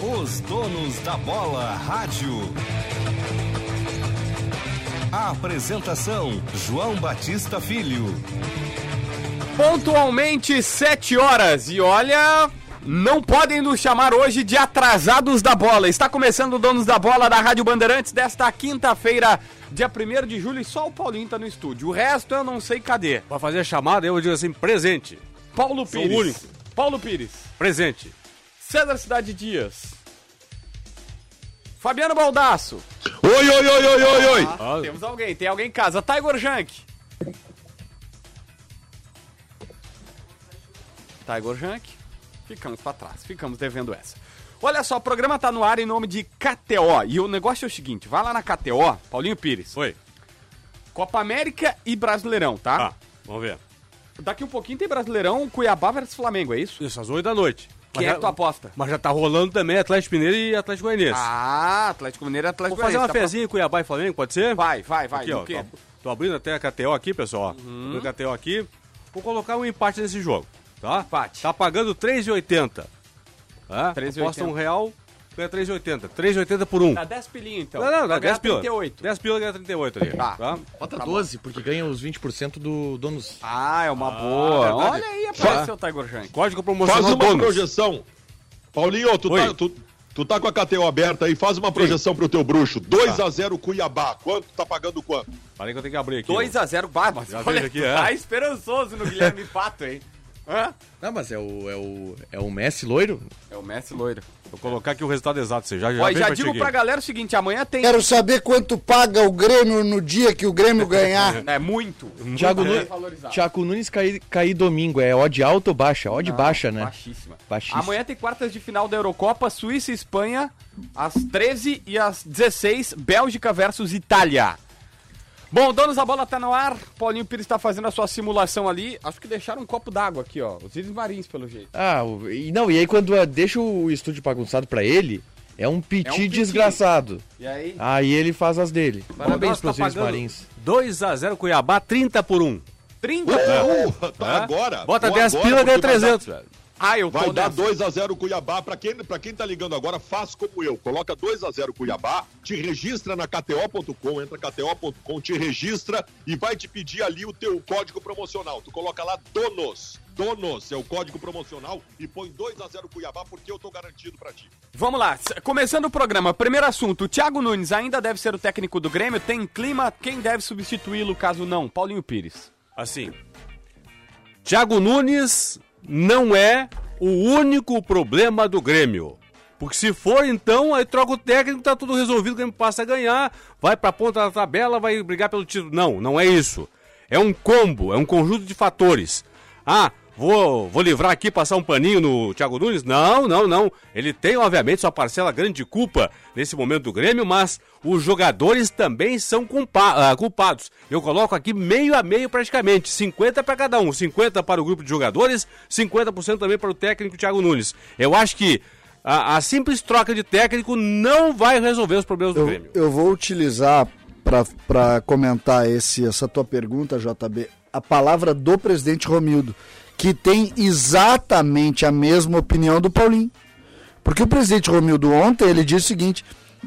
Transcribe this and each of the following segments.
Os donos da bola rádio. A apresentação: João Batista Filho. Pontualmente 7 horas e olha, não podem nos chamar hoje de atrasados da bola. Está começando o Donos da Bola da Rádio Bandeirantes desta quinta-feira, dia 1 de julho, e só o Paulinho tá no estúdio. O resto eu não sei cadê. Pra fazer a chamada, eu digo assim, presente. Paulo Sou Pires. o único. Paulo Pires. Presente. César Cidade Dias. Fabiano Baldasso. Oi, oi, oi, oi, oi, oi. Ah, temos alguém, tem alguém em casa. Tiger Junk. Tiger Junk. Ficamos pra trás, ficamos devendo essa. Olha só, o programa tá no ar em nome de KTO. E o negócio é o seguinte: vai lá na KTO, Paulinho Pires. Oi. Copa América e Brasileirão, tá? Ah, vamos ver. Daqui um pouquinho tem Brasileirão, Cuiabá versus Flamengo, é isso? Isso, às 8 da noite. Quem é já, que tu aposta? Mas já tá rolando também Atlético Mineiro e Atlético Goianiense. Ah, Atlético Mineiro e Atlético Vou fazer uma Goianiense, tá fezinha em Cuiabá e Flamengo, pode ser? pra- Vai, vai, vai. Aqui, ó. Tô, tô abrindo até a KTO aqui, pessoal. Uhum. Abrindo a KTO aqui. Vou colocar um empate nesse jogo, tá? Empate. Tá pagando 3,80. Tá? 3,80. Aposta um real, ganha 3,80. 3,80 por um. Dá 10 pilinhos, então. Não, não, dá Vai ganhar 10 pila. 38. 10 pila ganha 38 ali. Tá. Tá. Bota 12, porque ganha os 20% do donos. Ah, é uma boa. verdade. Olha aí, apareceu o Tiger Junk. Código Faz promocional uma bônus. projeção. Paulinho, tu Oi. tá, tu, tu tá com a KTO aberta aí, faz uma projeção pro teu bruxo. 2x0 Cuiabá. Quanto tá pagando quanto? Falei que eu tenho que abrir aqui. 2x0, bah, mas Já olha, aqui, é. tá esperançoso no Guilherme Pato, hein? Hã? Não, mas é o, é o, é o Messi loiro? É o Messi loiro. Vou colocar aqui o resultado exato. Você já, já Ó, e já pra digo pra galera o seguinte, amanhã tem... Quero saber quanto paga o Grêmio no dia que o Grêmio ganhar. É muito. Thiago, bem Nunes, valorizado. Thiago Nunes cair, cair domingo. É odd alta ou baixa? Odd baixa, né? Baixíssima. Baixíssima. Amanhã tem quartas de final da Eurocopa, Suíça e Espanha, às 13 e às 16, Bélgica versus Itália. Bom, donos da bola tá no ar. Paulinho Pires tá fazendo a sua simulação ali. Acho que deixaram um copo d'água aqui, ó. Os íris marins, pelo jeito. Ah, e não, e aí quando ah, deixa o estúdio bagunçado pra ele, é um piti, É um piti. desgraçado. E aí? Aí ele faz as dele. Parabéns Nós tá pros pagando Marins. 2x0 Cuiabá, 30 por 1. 30 Uh, tá Hã? agora. Bota Vou 10 agora, pila, ganha porque vai dar- 300, velho. Ah, eu tô Vai dar nessa. 2x0 Cuiabá. Pra quem, pra quem tá ligando agora, faz como eu. Coloca 2x0 Cuiabá, te registra na KTO.com, entra KTO.com, te registra e vai te pedir ali o teu código promocional. Tu coloca lá DONOS. DONOS é o código promocional e põe 2x0 Cuiabá porque eu tô garantido pra ti. Vamos lá, começando o programa. Primeiro assunto: o Thiago Nunes ainda deve ser o técnico do Grêmio? Tem clima? Quem deve substituí-lo caso não? Paulinho Pires. Assim, Thiago Nunes não é o único problema do Grêmio. Porque se for, então, aí troca o técnico, tá tudo resolvido, o Grêmio passa a ganhar, vai pra ponta da tabela, vai brigar pelo título. Não, não é isso. É um combo, é um conjunto de fatores. Ah, vou, vou livrar aqui, passar um paninho no Thiago Nunes? Não, não, não. Ele tem, obviamente, sua parcela grande de culpa nesse momento do Grêmio, mas os jogadores também são culpa- ah, culpados. Eu coloco aqui meio a meio praticamente, 50 para cada um, 50 para o grupo de jogadores, 50% também para o técnico Thiago Nunes. Eu acho que a, a simples troca de técnico não vai resolver os problemas do Eu, Grêmio. eu vou utilizar para comentar esse, essa tua pergunta, JB, a palavra do presidente Romildo, que tem exatamente a mesma opinião do Paulinho. Porque o presidente Romildo ontem ele disse o seguinte: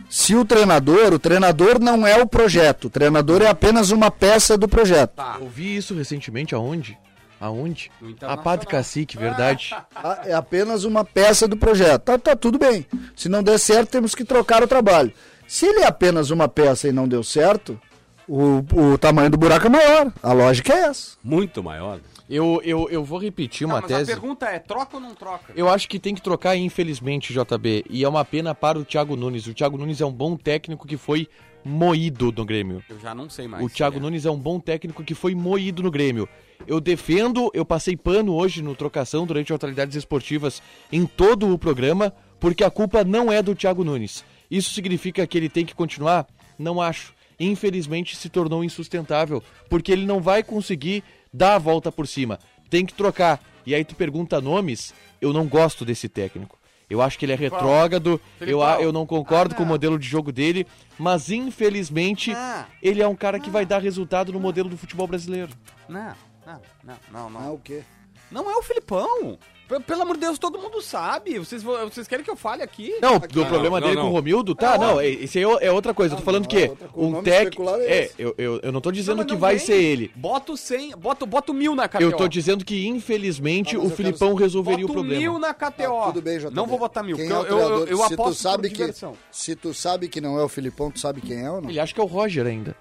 se o treinador, o treinador não é o projeto, o treinador é apenas uma peça do projeto. Tá. Eu vi isso recentemente aonde? Aonde? A. Padre Cacique, verdade. Ah, É apenas uma peça do projeto. Tá, tá tudo bem. Se não der certo, temos que trocar o trabalho. Se ele é apenas uma peça e não deu certo, o, o tamanho do buraco é maior. A lógica é essa. Muito maior. Eu, eu, eu vou repetir Tá, uma mas a tese. pergunta é: troca ou não troca? Eu acho que tem que trocar, infelizmente, JB. E é uma pena para o Thiago Nunes. O Thiago Nunes é um bom técnico que foi moído no Grêmio. Eu já não sei mais. O Thiago É. Nunes é um bom técnico que foi moído no Grêmio. Eu defendo, eu passei pano hoje no trocação durante atualidades esportivas em todo o programa, porque a culpa não é do Thiago Nunes. Isso significa que ele tem que continuar? Não acho. Infelizmente se tornou insustentável, porque ele não vai conseguir dar a volta por cima. Tem que trocar. E aí tu pergunta nomes, eu não gosto desse técnico. Eu acho que ele é retrógrado, eu, eu não concordo Ah, com o não. modelo de jogo dele, mas infelizmente Ah. ele é um cara que vai dar resultado no modelo do futebol brasileiro. Não, não, não, não, Ah, não. o quê? Não é o Filipão. P- Pelo amor de Deus, todo mundo sabe. Vocês, vo- vocês querem que eu fale aqui? Não, do problema não, dele não. com o Romildo, tá, É não, óbvio. é- isso aí é é outra coisa. Eu tô falando não, que é um especular é É, eu, eu, eu não tô Não, dizendo que vai vem. ser ele. Bota o 100, bota, bota o mil na KTO. Eu tô dizendo que, infelizmente, Ah, o eu Filipão quero- resolveria Bota o problema. mil na KTO. Ah, tudo bem, JB. Não vou botar mil, Quem porque é eu, eu, eu, se aposto tu sabe que diversão. Se tu sabe que não é o Filipão, tu sabe quem é ou não? Ele acha que é o Roger ainda.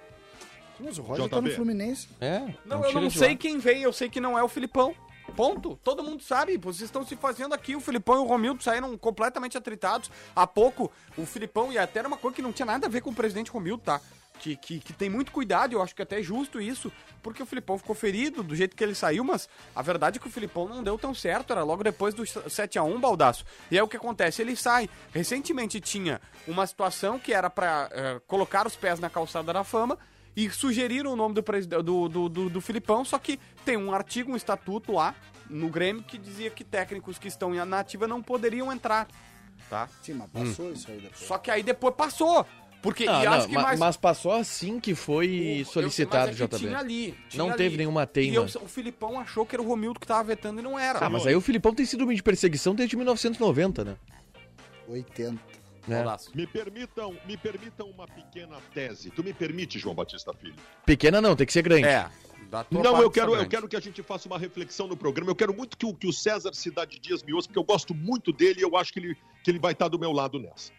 Mas o Roger tá no Fluminense. É, Não, eu não sei quem vem, eu sei que não é o Filipão. Ponto. Todo mundo sabe. Vocês estão se fazendo aqui. O Filipão e o Romildo saíram completamente atritados. Há pouco, o Filipão, e até era uma coisa que não tinha nada a ver com o presidente Romildo, tá? Que, que, que tem muito cuidado, eu acho que até é justo isso, porque o Filipão ficou ferido do jeito que ele saiu, mas a verdade é que o Filipão não deu tão certo, era logo depois do 7x1, baldaço. E aí o que acontece? Ele sai. Recentemente tinha uma situação que era pra eh, colocar os pés na calçada da fama, e sugeriram o nome do, do, do, do, do Filipão, só que tem um artigo, um estatuto lá no Grêmio que dizia que técnicos que estão na ativa não poderiam entrar. Tá? Sim, mas passou isso aí depois. Só que aí depois passou. Porque Não, e não, acho que ma- mais. Mas passou assim que foi eu- solicitado, mas é que JB. Tinha ali, tinha Não ali. teve nenhuma teima. E eu- o Filipão achou que era o Romildo que tava vetando e não era. Ah, mas aí o Filipão tem sido de perseguição desde 1990, né? 80. Né? Me permitam, me permitam uma pequena tese. Tu me permite, João Batista Filho? Pequena não, tem que ser grande. É. Não, eu quero, tá eu grande. quero que a gente faça uma reflexão no programa. Eu quero muito que o, que o César Cidade Dias me ouça, porque eu gosto muito dele e eu acho que ele, que ele vai estar do meu lado nessa.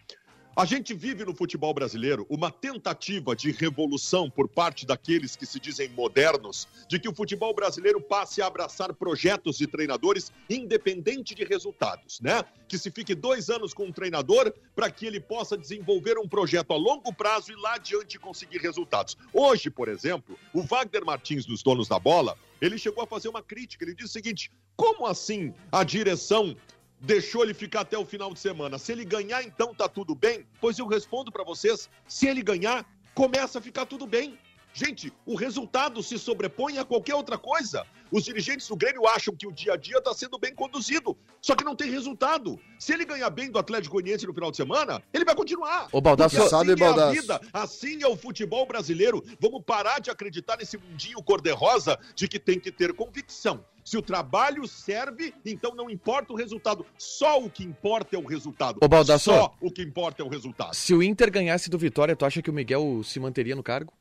A gente vive no futebol brasileiro uma tentativa de revolução por parte daqueles que se dizem modernos, de que o futebol brasileiro passe a abraçar projetos de treinadores independente de resultados, né? Que se fique dois anos com um treinador para que ele possa desenvolver um projeto a longo prazo e lá adiante conseguir resultados. Hoje, por exemplo, o Wagner Martins dos Donos da Bola, ele chegou a fazer uma crítica. Ele disse o seguinte: como assim a direção deixou ele ficar até o final de semana. Se ele ganhar, então tá tudo bem? Pois eu respondo para vocês: se ele ganhar, começa a ficar tudo bem. Gente, o resultado se sobrepõe a qualquer outra coisa. Os dirigentes do Grêmio acham que o dia a dia está sendo bem conduzido, só que não tem resultado. Se ele ganhar bem do Atlético Goianiense no final de semana, ele vai continuar. Ô, Baldasso, Porque sabe, assim é a Baldasso? vida, assim é o futebol brasileiro. Vamos parar de acreditar nesse mundinho cor-de-rosa de que tem que ter convicção. Se o trabalho serve, então não importa o resultado. Só o que importa é o resultado. Ô, Baldasso. Só o que importa é o resultado. se o Inter ganhasse do Vitória, tu acha que o Miguel se manteria no cargo?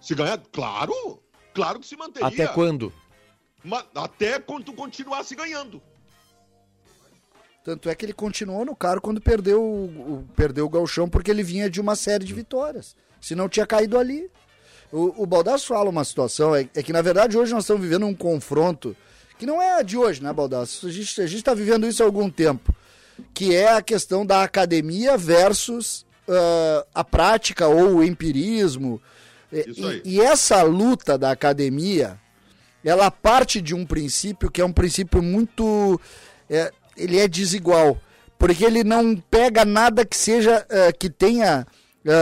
Se ganhar, claro, claro que se manteria. Até quando? Ma- até quando tu continuasse ganhando. Tanto é que ele continuou no carro quando perdeu o, o- perdeu o galchão, porque ele vinha de uma série de vitórias. Se não tinha caído ali. O, o Baldasso fala uma situação, é, é que na verdade hoje nós estamos vivendo um confronto, que não é de hoje, né, Baldasso? A gente está vivendo isso há algum tempo, que é a questão da academia versus ah, a prática ou o empirismo. E- aí. e- e essa luta da academia, ela parte de um princípio que é um princípio muito. é, ele é desigual. Porque ele não pega nada que seja. é, que tenha é,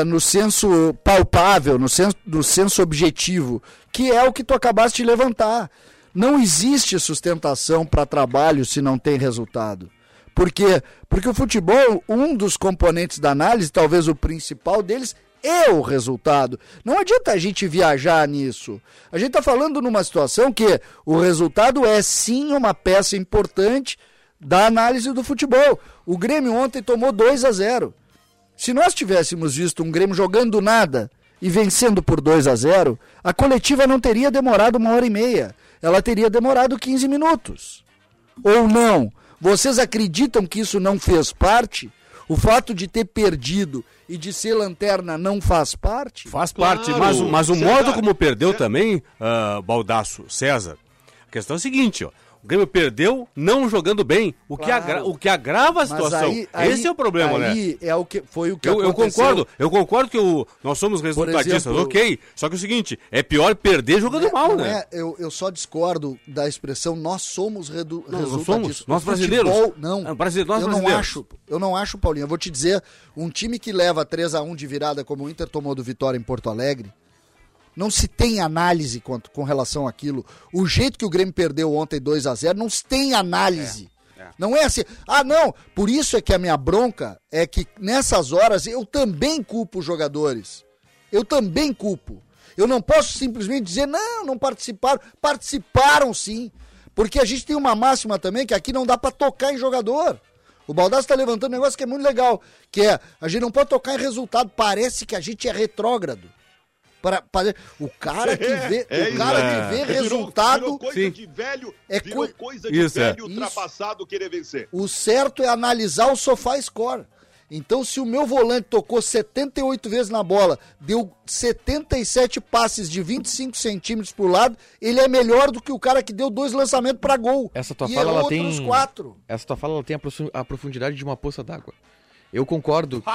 no senso palpável, no senso, no senso objetivo, que é o que tu acabaste de levantar. Não existe sustentação para trabalho se não tem resultado. Por quê? Porque o futebol, um dos componentes da análise, talvez o principal deles, é o resultado. Não adianta a gente viajar nisso. A gente está falando numa situação que o resultado é sim uma peça importante da análise do futebol. O Grêmio ontem tomou 2 a 0. Se nós tivéssemos visto um Grêmio jogando nada e vencendo por 2 a 0, a coletiva não teria demorado uma hora e meia. Ela teria demorado 15 minutos. Ou não? Vocês acreditam que isso não fez parte? O fato de ter perdido e de ser lanterna não faz parte? Faz Claro. parte, mas, o- mas o César, modo como perdeu Cé- também, ah, Baldaço, César, a questão é a seguinte, ó. O Grêmio perdeu não jogando bem, o, que, Claro. agra- o que agrava a situação. aí- aí- Esse é o problema, né? aí é o que foi o que Eu, eu concordo, eu concordo que o- nós somos resultadistas, exemplo- ok. Só que é o seguinte, é pior perder jogando Não é- mal, não né? é- eu, eu só discordo da expressão nós somos redu Não, nós somos, nós brasileiros. futebol, não. Ah, brasile- nós eu não brasileiros. acho, eu não acho, Paulinho. Eu vou te dizer, um time que leva 3 a 1 de virada como o Inter tomou do Vitória em Porto Alegre, não se tem análise quanto, com relação àquilo. O jeito que o Grêmio perdeu ontem 2 a 0 não se tem análise. Não é assim, ah não, por isso é que a minha bronca é que nessas horas eu também culpo os jogadores. Eu também culpo. Eu não posso simplesmente dizer, não, não participaram. Participaram sim. Porque a gente tem uma máxima também que aqui não dá pra tocar em jogador. O Baldassi tá levantando um negócio que é muito legal, que é, a gente não pode tocar em resultado, parece que a gente é retrógrado. Para, para- o cara que vê, É o isso, cara é. que vê Virou- resultado, Virou coisa Sim. de velho, É virou coi- coisa de Isso, é. velho ultrapassado querer vencer. o certo é analisar o sofá score. Então, se o meu volante tocou 78 vezes na bola, deu 77 passes de 25 centímetros por lado, ele é melhor do que o cara que deu dois lançamentos pra gol. Essa tua e fala, errou ela tem- quatro. Essa tua fala ela tem a profu- a profundidade de uma poça d'água. Eu concordo que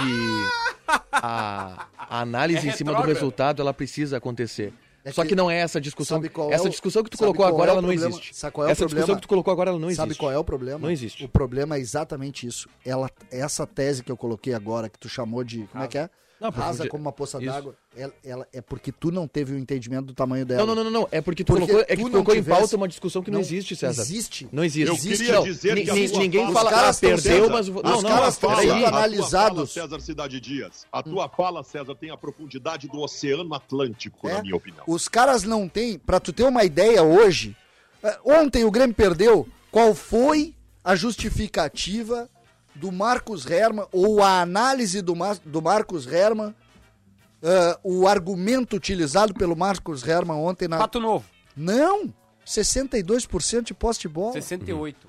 a, a análise É em cima do resultado ela precisa acontecer. É Só que- que não é essa discussão. É essa o- discussão que tu colocou agora é ela não problema? existe. Sabe qual é o essa discussão que tu colocou agora ela não existe. Sabe qual é o problema? Não existe. O problema é exatamente isso. Ela, essa tese que eu coloquei agora, que tu chamou de. Como é que é? Não, Rasa profundi- como uma poça d'água. Ela, ela- é porque tu não teve o entendimento do tamanho dela. Não, não, não, não, não. É porque tu Porque colocou, é que tu não colocou em tivesse- pauta uma discussão que não, existe, César. Existe. Não existe. Eu existe. queria não. dizer Ni- que a ninguém fala- fala, Os ah, caras perdeu, sendo- mas... os Não, caras não, não, estão sendo analisados. fala, César Cidade Dias, a tua fala, César, tem a profundidade do Oceano Atlântico, É. na minha opinião. Os caras não têm, pra tu ter uma ideia hoje, eh, ontem o Grêmio perdeu, qual foi a justificativa do Marcos Herman, ou a análise do, Mar- do Marcos Herman, eh, o argumento utilizado pelo Marcos Herman ontem na... Pato Novo, Não! 62% de posse de bola. 68.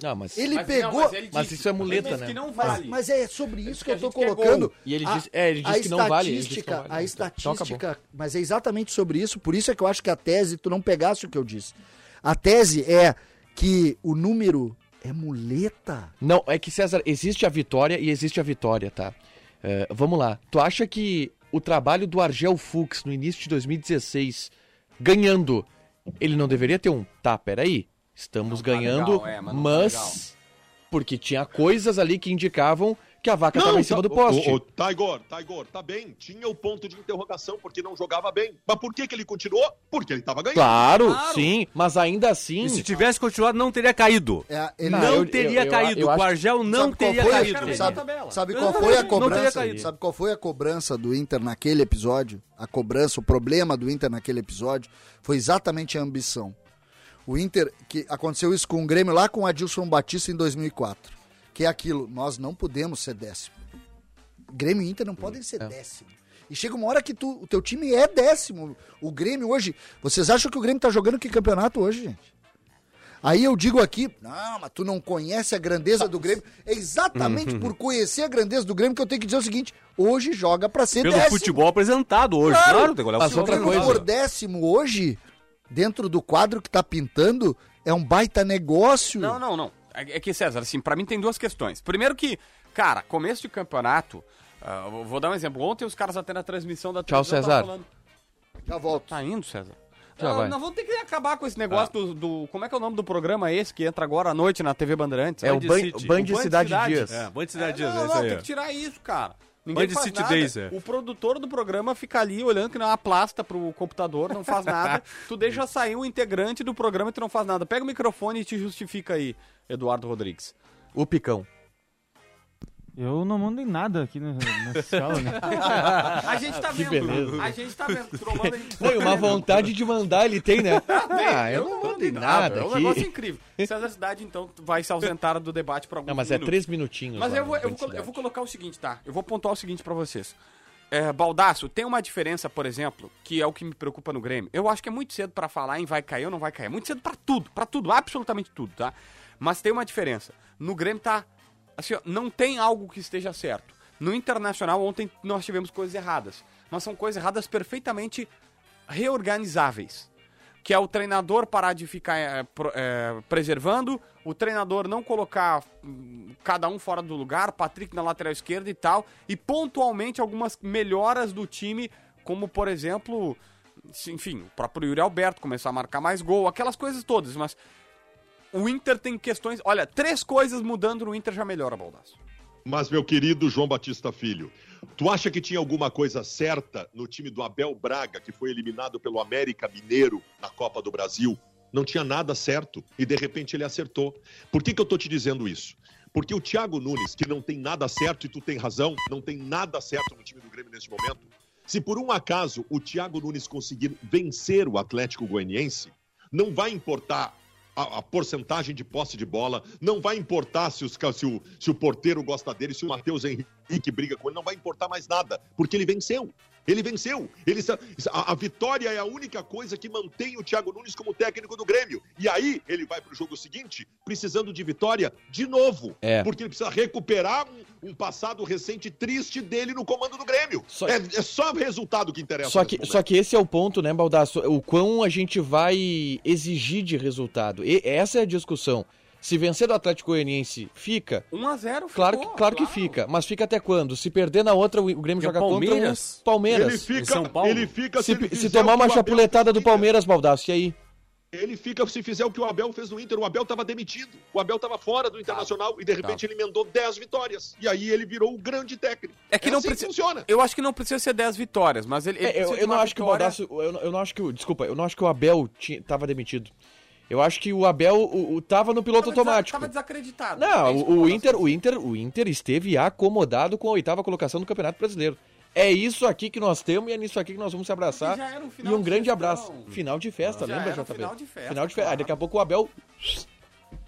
Não, mas... Ele Mas, pegou... não, mas ele Mas isso é muleta, ele disse né? que não Mas, vale. mas é sobre isso que eu tô colocando. E ele A- disse- é, ele disse a que não vale, ele disse que estatística- não vale. A Então, estatística, mas é exatamente sobre isso, por isso é que eu acho que a tese, tu não pegasse o que eu disse. A tese é que o número é muleta. Não, é que, César, existe a vitória e existe a vitória, tá? É, vamos lá. Tu acha que o trabalho do Argel Fux no início de 2016, ganhando, ele não deveria ter um tá, peraí, estamos Não tá ganhando, legal, é, mas tá mas... porque tinha coisas ali que indicavam que a vaca estava em cima do poste. O, o, Taigor, Taigor, tá bem. Tinha o ponto de interrogação porque não jogava bem. Mas por que, que ele continuou? Porque ele tava ganhando. Claro, Claro. sim, mas ainda assim... E se tivesse continuado, não teria caído. É, ele Não, não eu- teria eu- eu- caído. eu o Argel não teria foi? caído. Sabe, sabe qual foi a cobrança? caído. Sabe qual foi a cobrança do Inter naquele episódio? A cobrança, o problema do Inter naquele episódio foi exatamente a ambição. O Inter, que aconteceu isso com o Grêmio lá com o Adilson Batista em 2004. Que é aquilo, nós não podemos ser décimo. Grêmio e Inter não podem ser décimo. E chega uma hora que tu, o teu time é décimo. O Grêmio hoje. Vocês acham que o Grêmio tá jogando que campeonato hoje, gente? Aí eu digo aqui, não, mas tu não conhece a grandeza do Grêmio. É exatamente Uhum. por conhecer a grandeza do Grêmio que eu tenho que dizer o seguinte: hoje joga pra ser Pelo décimo. futebol apresentado hoje. Claro. Claro, tem que olhar o Mas Se o outra Grêmio coisa- for décimo hoje, dentro do quadro que tá pintando, é um baita negócio. Não, não, não. É é que, César, assim, pra mim tem duas questões. Primeiro que, cara, começo de campeonato, ah, eu vou dar um exemplo. Ontem os caras até na transmissão da Tchau, César. falando, Já volto. Tá indo, César? Já Não, vai. Nós vamos ter que acabar com esse negócio do, do- Como é que é o nome do programa esse que entra agora à noite na TV Bandeirantes? É o Band Band, City. Band O Band Cidade, Cidade. Dias. É, Band É, Cidade Dias, não, é isso não, tem que tirar isso, cara. Ninguém Band faz City nada. Days, é. O produtor do programa fica ali olhando que não é uma plasta pro computador, não faz nada. tu deixa sair um integrante do programa e tu não faz nada. Pega o microfone e te justifica aí, Eduardo Rodrigues. O Picão. Eu não mando em nada aqui nessa, nessa escala, né? A gente tá Que vendo. beleza. A gente tá vendo. Trombando, a gente Não, e uma vontade de mandar ele tem, né? Ah, eu Eu não mando em nada É um negócio aqui. incrível. César Cidade, então, vai se ausentar do debate por alguns Não, mas é minutos. três minutinhos. Mas lá eu vou, eu, vou, colo- eu vou colocar o seguinte, tá? Eu vou pontuar o seguinte pra vocês. É, Baldaço, tem uma diferença, por exemplo, que é o que me preocupa no Grêmio. Eu acho que é muito cedo pra falar em vai cair ou não vai cair. É muito cedo pra tudo, pra tudo, absolutamente tudo, tá? Mas tem uma diferença. No Grêmio tá. Assim, ó, não tem algo que esteja certo. No Internacional, ontem nós tivemos coisas erradas. Mas são coisas erradas perfeitamente reorganizáveis que é o treinador parar de ficar é, é, preservando, o treinador não colocar hum, cada um fora do lugar, Patrick na lateral esquerda e tal, e pontualmente algumas melhoras do time, como por exemplo, enfim, o próprio Yuri Alberto começar a marcar mais gol, aquelas coisas todas, mas o Inter tem questões, olha, três coisas mudando no Inter já melhora, Baldasso. Mas, meu querido João Batista Filho, tu acha que tinha alguma coisa certa no time do Abel Braga, que foi eliminado pelo América Mineiro na Copa do Brasil? Não tinha nada certo e de repente ele acertou. Por que, que eu tô te dizendo isso? Porque o Thiago Nunes, que não tem nada certo, e tu tem razão, não tem nada certo no time do Grêmio neste momento. Se por um acaso o Thiago Nunes conseguir vencer o Atlético Goianiense, não vai importar a, a porcentagem de posse de bola, não vai importar se, os se o, se o porteiro gosta dele, se o Matheus Henrique briga com ele, não vai importar mais nada, porque ele venceu. Ele venceu. Ele, a, a vitória é a única coisa que mantém o Thiago Nunes como técnico do Grêmio. E aí ele vai para o jogo seguinte precisando de vitória de novo. É. Porque ele precisa recuperar um, um passado recente triste dele no comando do Grêmio. Só- É, é só resultado que interessa. Só que, só que esse é o ponto, né, Baldasso? O quão a gente vai exigir de resultado. E essa é a discussão. Se vencer do Atlético Goianiense, fica. 1x0 Claro, que, claro que fica. Mas fica até quando? Se perder na outra, o Grêmio Porque joga o contra Palmeiras- o Palmeiras. Ele fica, Em São Paulo. ele fica Se, ele se tomar o uma o chapuletada do. Palmeiras, Baldasso, e aí? Ele fica se fizer o que o Abel fez no Inter. O Abel estava demitido. O Abel estava fora do Internacional e de repente ele emendou 10 vitórias. E aí ele virou o grande técnico. É que não assim precisa. funciona. Eu acho que não precisa ser 10 vitórias, mas ele. ele É, eu, precisa de eu não acho que o vitória- Baldasso. Eu, não- eu não acho que o. Desculpa, eu não acho que o Abel tinha, tava demitido. Eu acho que o Abel o, o- tava no piloto Tava automático. Tava desacreditado. Não, É o, o Inter, o Inter, o Inter esteve acomodado com a oitava colocação do Campeonato Brasileiro. É isso aqui que nós temos e é nisso aqui que nós vamos se abraçar. Um e um de grande festão. abraço. Final de festa, Já lembra, JB? final de festa, Final de claro. daqui a pouco o Abel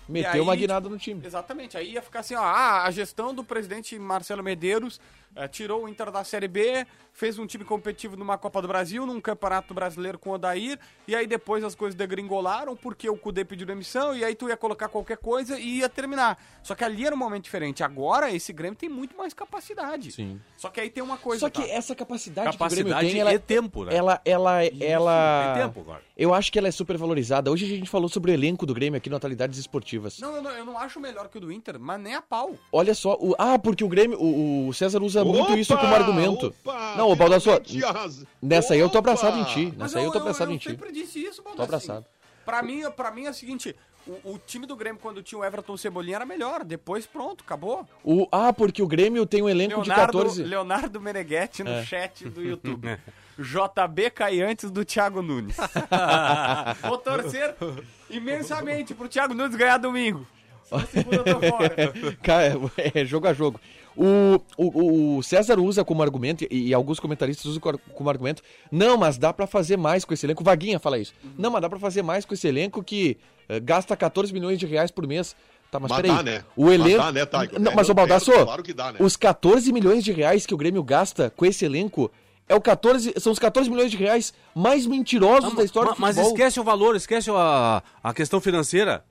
meteu aí, uma guinada no time. Exatamente. Aí ia ficar assim, ó, ah, a gestão do presidente Marcelo Medeiros eh, tirou o Inter da Série B, fez um time competitivo numa Copa do Brasil, num Campeonato Brasileiro com o Odair, e aí depois as coisas degringolaram porque o Cudê pediu demissão, e aí tu ia colocar qualquer coisa e ia terminar. Só que ali era um momento diferente. Agora esse Grêmio tem muito mais capacidade. Sim. Só que aí tem uma coisa. Só que tá? essa capacidade, que o Capacidade Grêmio tem, ela, e tempo, né? ela, ela, ela, Tem tempo agora. eu acho que ela é super valorizada. Hoje a gente falou sobre o elenco do Grêmio aqui no Atualidades Esportivas. Não, eu não, eu não acho melhor que o do Inter, mas nem a pau. Olha só, o, ah, porque o Grêmio, o, o César usa muito Opa, isso como argumento. opa, não, o Baldasso, finalmente arras- nessa aí eu tô abraçado em ti. Nessa aí eu tô abraçado eu em ti. sempre disse isso, Baldassi. Tô abraçado. Pra mim, pra mim é o seguinte, o, o time do Grêmio quando tinha o Everton Cebolinha era melhor, depois pronto, acabou. O, ah, porque o Grêmio tem um elenco de Leonardo, 14. Leonardo Meneghetti no É. chat do YouTube. JB cai antes do Thiago Nunes. Vou torcer imensamente pro Thiago Nunes ganhar domingo. Eu tô fora. Cara, é jogo a jogo. O, o, o César usa como argumento, e, e alguns comentaristas usam co- como argumento, não, mas dá pra fazer mais com esse elenco. Vaguinha fala isso. Não, mas dá pra fazer mais com esse elenco que eh, gasta 14 milhões de reais por mês. Tá, mas, Mas peraí. dá, né? O Mas elenco. dá, né, Taigo? Não, É, mas o Baldasso, claro que dá, né? os 14 milhões de reais que o Grêmio gasta com esse elenco é o 14, são os 14 milhões de reais mais mentirosos da história Ma- do mas futebol. esquece o valor, esquece a, a questão financeira.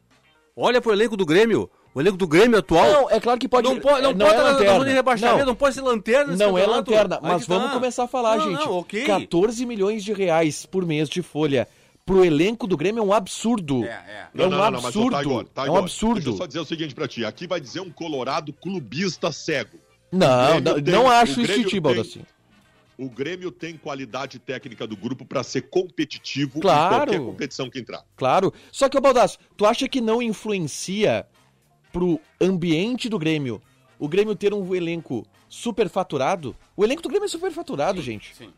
Olha pro elenco do Grêmio. O elenco do Grêmio atual. Não, é claro que pode. não pode, não é, pode estar na lanterna. zona de rebaixamento, Não. não, pode ser lanterna Não é lanterna, mas que tá. vamos começar a falar, Não, gente. Não, ok. 14 milhões de reais por mês de folha pro elenco do Grêmio é um absurdo. É, é. É um absurdo. mas, ô, Taigor, é um absurdo. Deixa eu só dizer o seguinte pra ti. Aqui vai dizer um colorado clubista cego. Não, não, tem- não o acho isso Grêmio de ti, Baldassi. O Grêmio tem qualidade técnica do grupo pra ser competitivo Claro. em qualquer competição que entrar. Claro. Só que, ô Baldasso, tu acha que não influencia pro ambiente do Grêmio o Grêmio ter um elenco superfaturado? O elenco do Grêmio é superfaturado, gente. Sim.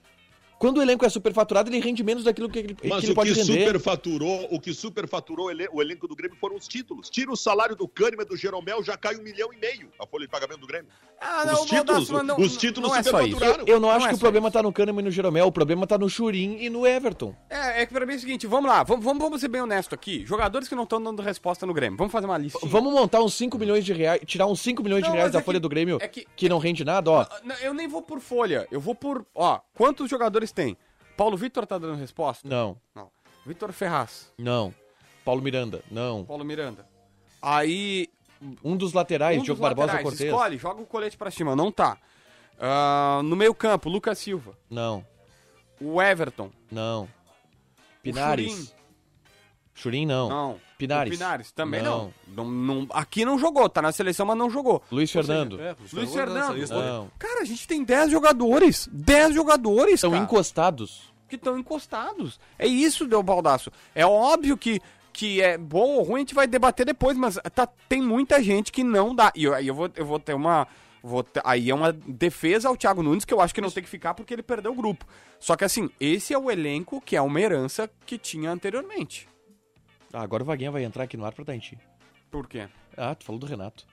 Quando o elenco é superfaturado, ele rende menos daquilo que ele, que Mas ele o pode que render. superfaturou, o que superfaturou ele- o elenco do Grêmio foram os títulos. Tira o salário do Kahneman, do Jeromel, já cai um milhão e meio a folha de pagamento do Grêmio. Ah, Os títulos, mas não- os títulos não é só isso. superfaturaram. Eu não acho Não é que o problema isso. tá no Kahneman e no Jeromel, o problema tá no Churin e no Everton. É, é que pra mim é o seguinte, vamos lá, vamos, vamos, vamos ser bem honestos aqui. Jogadores que não estão dando resposta no Grêmio. Vamos fazer uma lista. Vamos montar uns 5 milhões de reais, tirar uns 5 milhões Não, de reais mas da é folha que- do Grêmio é que- que não rende nada, ó. Não, Eu nem vou por folha, eu vou por. Ó, quantos jogadores tem? Paulo Vitor tá dando resposta? Não, Não. Vitor Ferraz, não. Paulo Miranda, não. Paulo Miranda. Aí. Um dos laterais, um Diogo Barbosa laterais, Cortez. Escolhe, joga o colete pra cima, não tá. Ah, no meio-campo, Lucas Silva. Não, O Everton. não. Pinares. Churin não. Não. Pinares. O Pinares também não. Não. Não, não. Aqui não jogou, tá na seleção, mas não jogou. Luiz Fernando. É, Luiz Fernando, Não. Cara, a gente tem 10 jogadores. 10 jogadores, São cara. encostados. que estão encostados. É isso, Del Baldaço. É óbvio que, que é bom ou ruim, a gente vai debater depois, mas tá, tem muita gente que não dá. E eu- aí eu vou, eu vou ter uma. Vou ter- aí é uma defesa ao Thiago Nunes que eu acho que não tem que ficar porque ele perdeu o grupo. Só que assim, esse é o elenco que é uma herança que tinha anteriormente. Ah, agora o Vaguinha vai entrar aqui no ar pra dar em ti. Por quê? Ah, tu falou do Renato.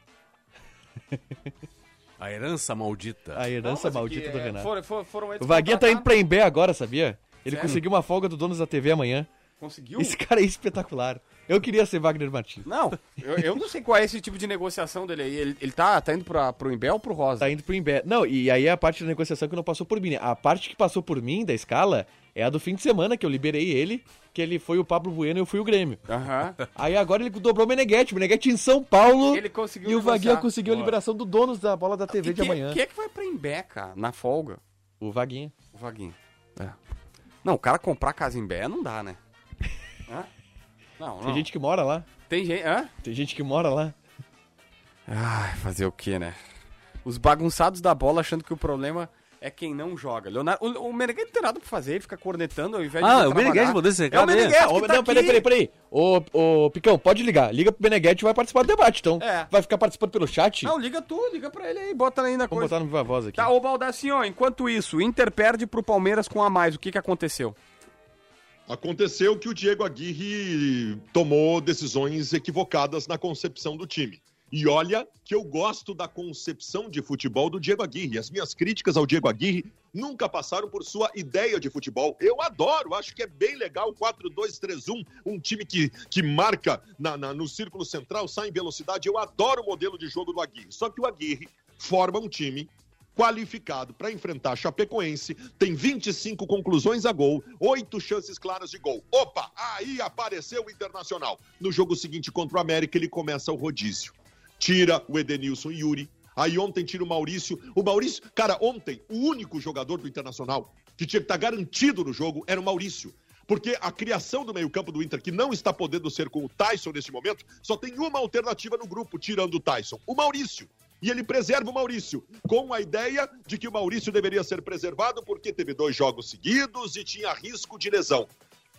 A herança maldita. A herança Não, mas maldita é do que, é, Renato. Foram, foram, foram eles O Vaguinha tá indo pra Embé agora, sabia? Ele Sério? conseguiu uma folga do Donos da TV amanhã. Conseguiu? Esse cara é espetacular. Eu queria ser Wagner Martins. Não, eu, eu não sei qual é esse tipo de negociação dele aí. Ele, ele tá, tá indo pra, pro Imbé ou pro Rosa? Tá indo pro Imbé. Não, e aí é a parte da negociação que não passou por mim. né? A parte que passou por mim da escala é a do fim de semana, que eu liberei ele, que ele foi o Pablo Bueno e eu fui o Grêmio. Aham. Aí agora ele dobrou o Meneghetti. O Meneghetti em São Paulo. Ele conseguiu E o Vaguinha conseguiu a liberação do dono da bola da TV E de quem, amanhã. quem é que vai pra Imbé, cara, na folga? O Vaguinha. O Vaguinho. É. Não, o cara comprar casa em Bé não dá, né? Hã? Não, não. Tem gente que mora lá. Tem gente. Hã? Tem gente que mora lá. Ai, fazer o quê, né? Os bagunçados da bola achando que o problema é quem não joga. Leonardo, o, o Meneghete não tem nada pra fazer, ele fica cornetando ao invés de. Ah, o Meneghete mandou esse É o recado? Meneghete Ah, tá não, peraí, peraí, peraí. Ô, ô, Picão, pode ligar. Liga pro Meneghetti e vai participar do debate, então. É. Vai ficar participando pelo chat? Não, liga tu, liga pra ele aí, bota aí na Vamos coisa. botar no Viva Voz aqui. Tá, ô Baldacinho, enquanto isso, o Inter perde pro Palmeiras com a mais. O que que aconteceu? Aconteceu que o Diego Aguirre tomou decisões equivocadas na concepção do time. E olha que eu gosto da concepção de futebol do Diego Aguirre. As minhas críticas ao Diego Aguirre nunca passaram por sua ideia de futebol. Eu adoro, acho que é bem legal 4-2-3-1, um time que, que marca na- na- no círculo central, sai em velocidade. Eu adoro o modelo de jogo do Aguirre. Só que o Aguirre forma um time qualificado para enfrentar Chapecoense, tem 25 conclusões a gol, 8 chances claras de gol. Opa, aí apareceu o Internacional. No jogo seguinte contra o América, ele começa o rodízio. Tira o Edenilson Yuri. Aí ontem tira o Maurício. O Maurício, cara, ontem, o único jogador do Internacional que tinha que estar garantido no jogo era o Maurício. Porque a criação do meio-campo do Inter, que não está podendo ser com o Tyson neste momento, só tem uma alternativa no grupo, tirando o Tyson: o Maurício. E ele preserva o Maurício, com a ideia de que o Maurício deveria ser preservado porque teve dois jogos seguidos e tinha risco de lesão.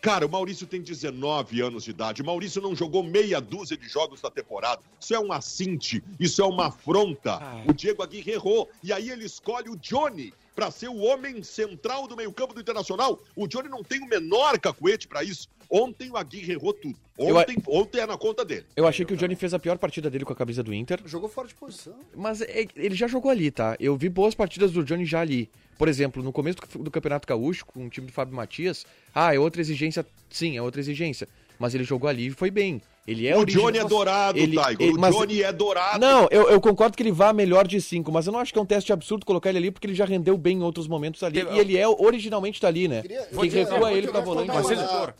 Cara, o Maurício tem 19 anos de idade. O Maurício não jogou meia dúzia de jogos da temporada. Isso é um assinte, isso é uma afronta. O Diego Aguirre errou. E aí ele escolhe o Johnny para ser o homem central do meio-campo do Internacional. O Johnny não tem o menor cacuete para isso. Ontem o Aguirre errou tudo. Eu Ontem, ontem é na conta dele. Eu achei que o Johnny fez a pior partida dele com a camisa do Inter. Jogou fora de posição. Mas é- ele já jogou ali, tá? Eu vi boas partidas do Johnny já ali. Por exemplo, no começo do, do Campeonato Gaúcho, com o time do Fábio Matias, ah, é outra exigência. Sim, é outra exigência. Mas ele jogou ali e foi bem. Ele é o origi- Johnny é dourado, Ele- ele- O mas- Johnny é dourado. Não, eu, eu concordo que ele vá melhor de 5, mas eu não acho que é um teste absurdo colocar ele ali, porque ele já rendeu bem em outros momentos ali. E ele é originalmente tá ali, né? Queria- Quem dizer- recua ele pra volante. Mas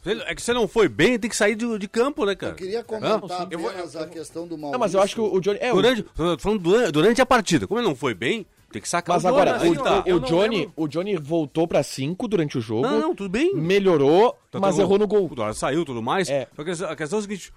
ele- é que você não foi bem, tem que sair de, de campo, né, cara? Eu queria comentar Eu vou- apenas a questão do Maurício. Não, mas eu acho que o, Johnny. É, o- Durante, falando durante, durante a partida. Como ele não foi bem, tem que sacar mas o Johnny, agora, aí o, que tá. o- Eu o Johnny, lembro. o Johnny voltou pra 5 durante o jogo. Não, não, tudo bem. Melhorou, Tá mas errou no gol. Saiu tudo mais. É. A questão é a seguinte: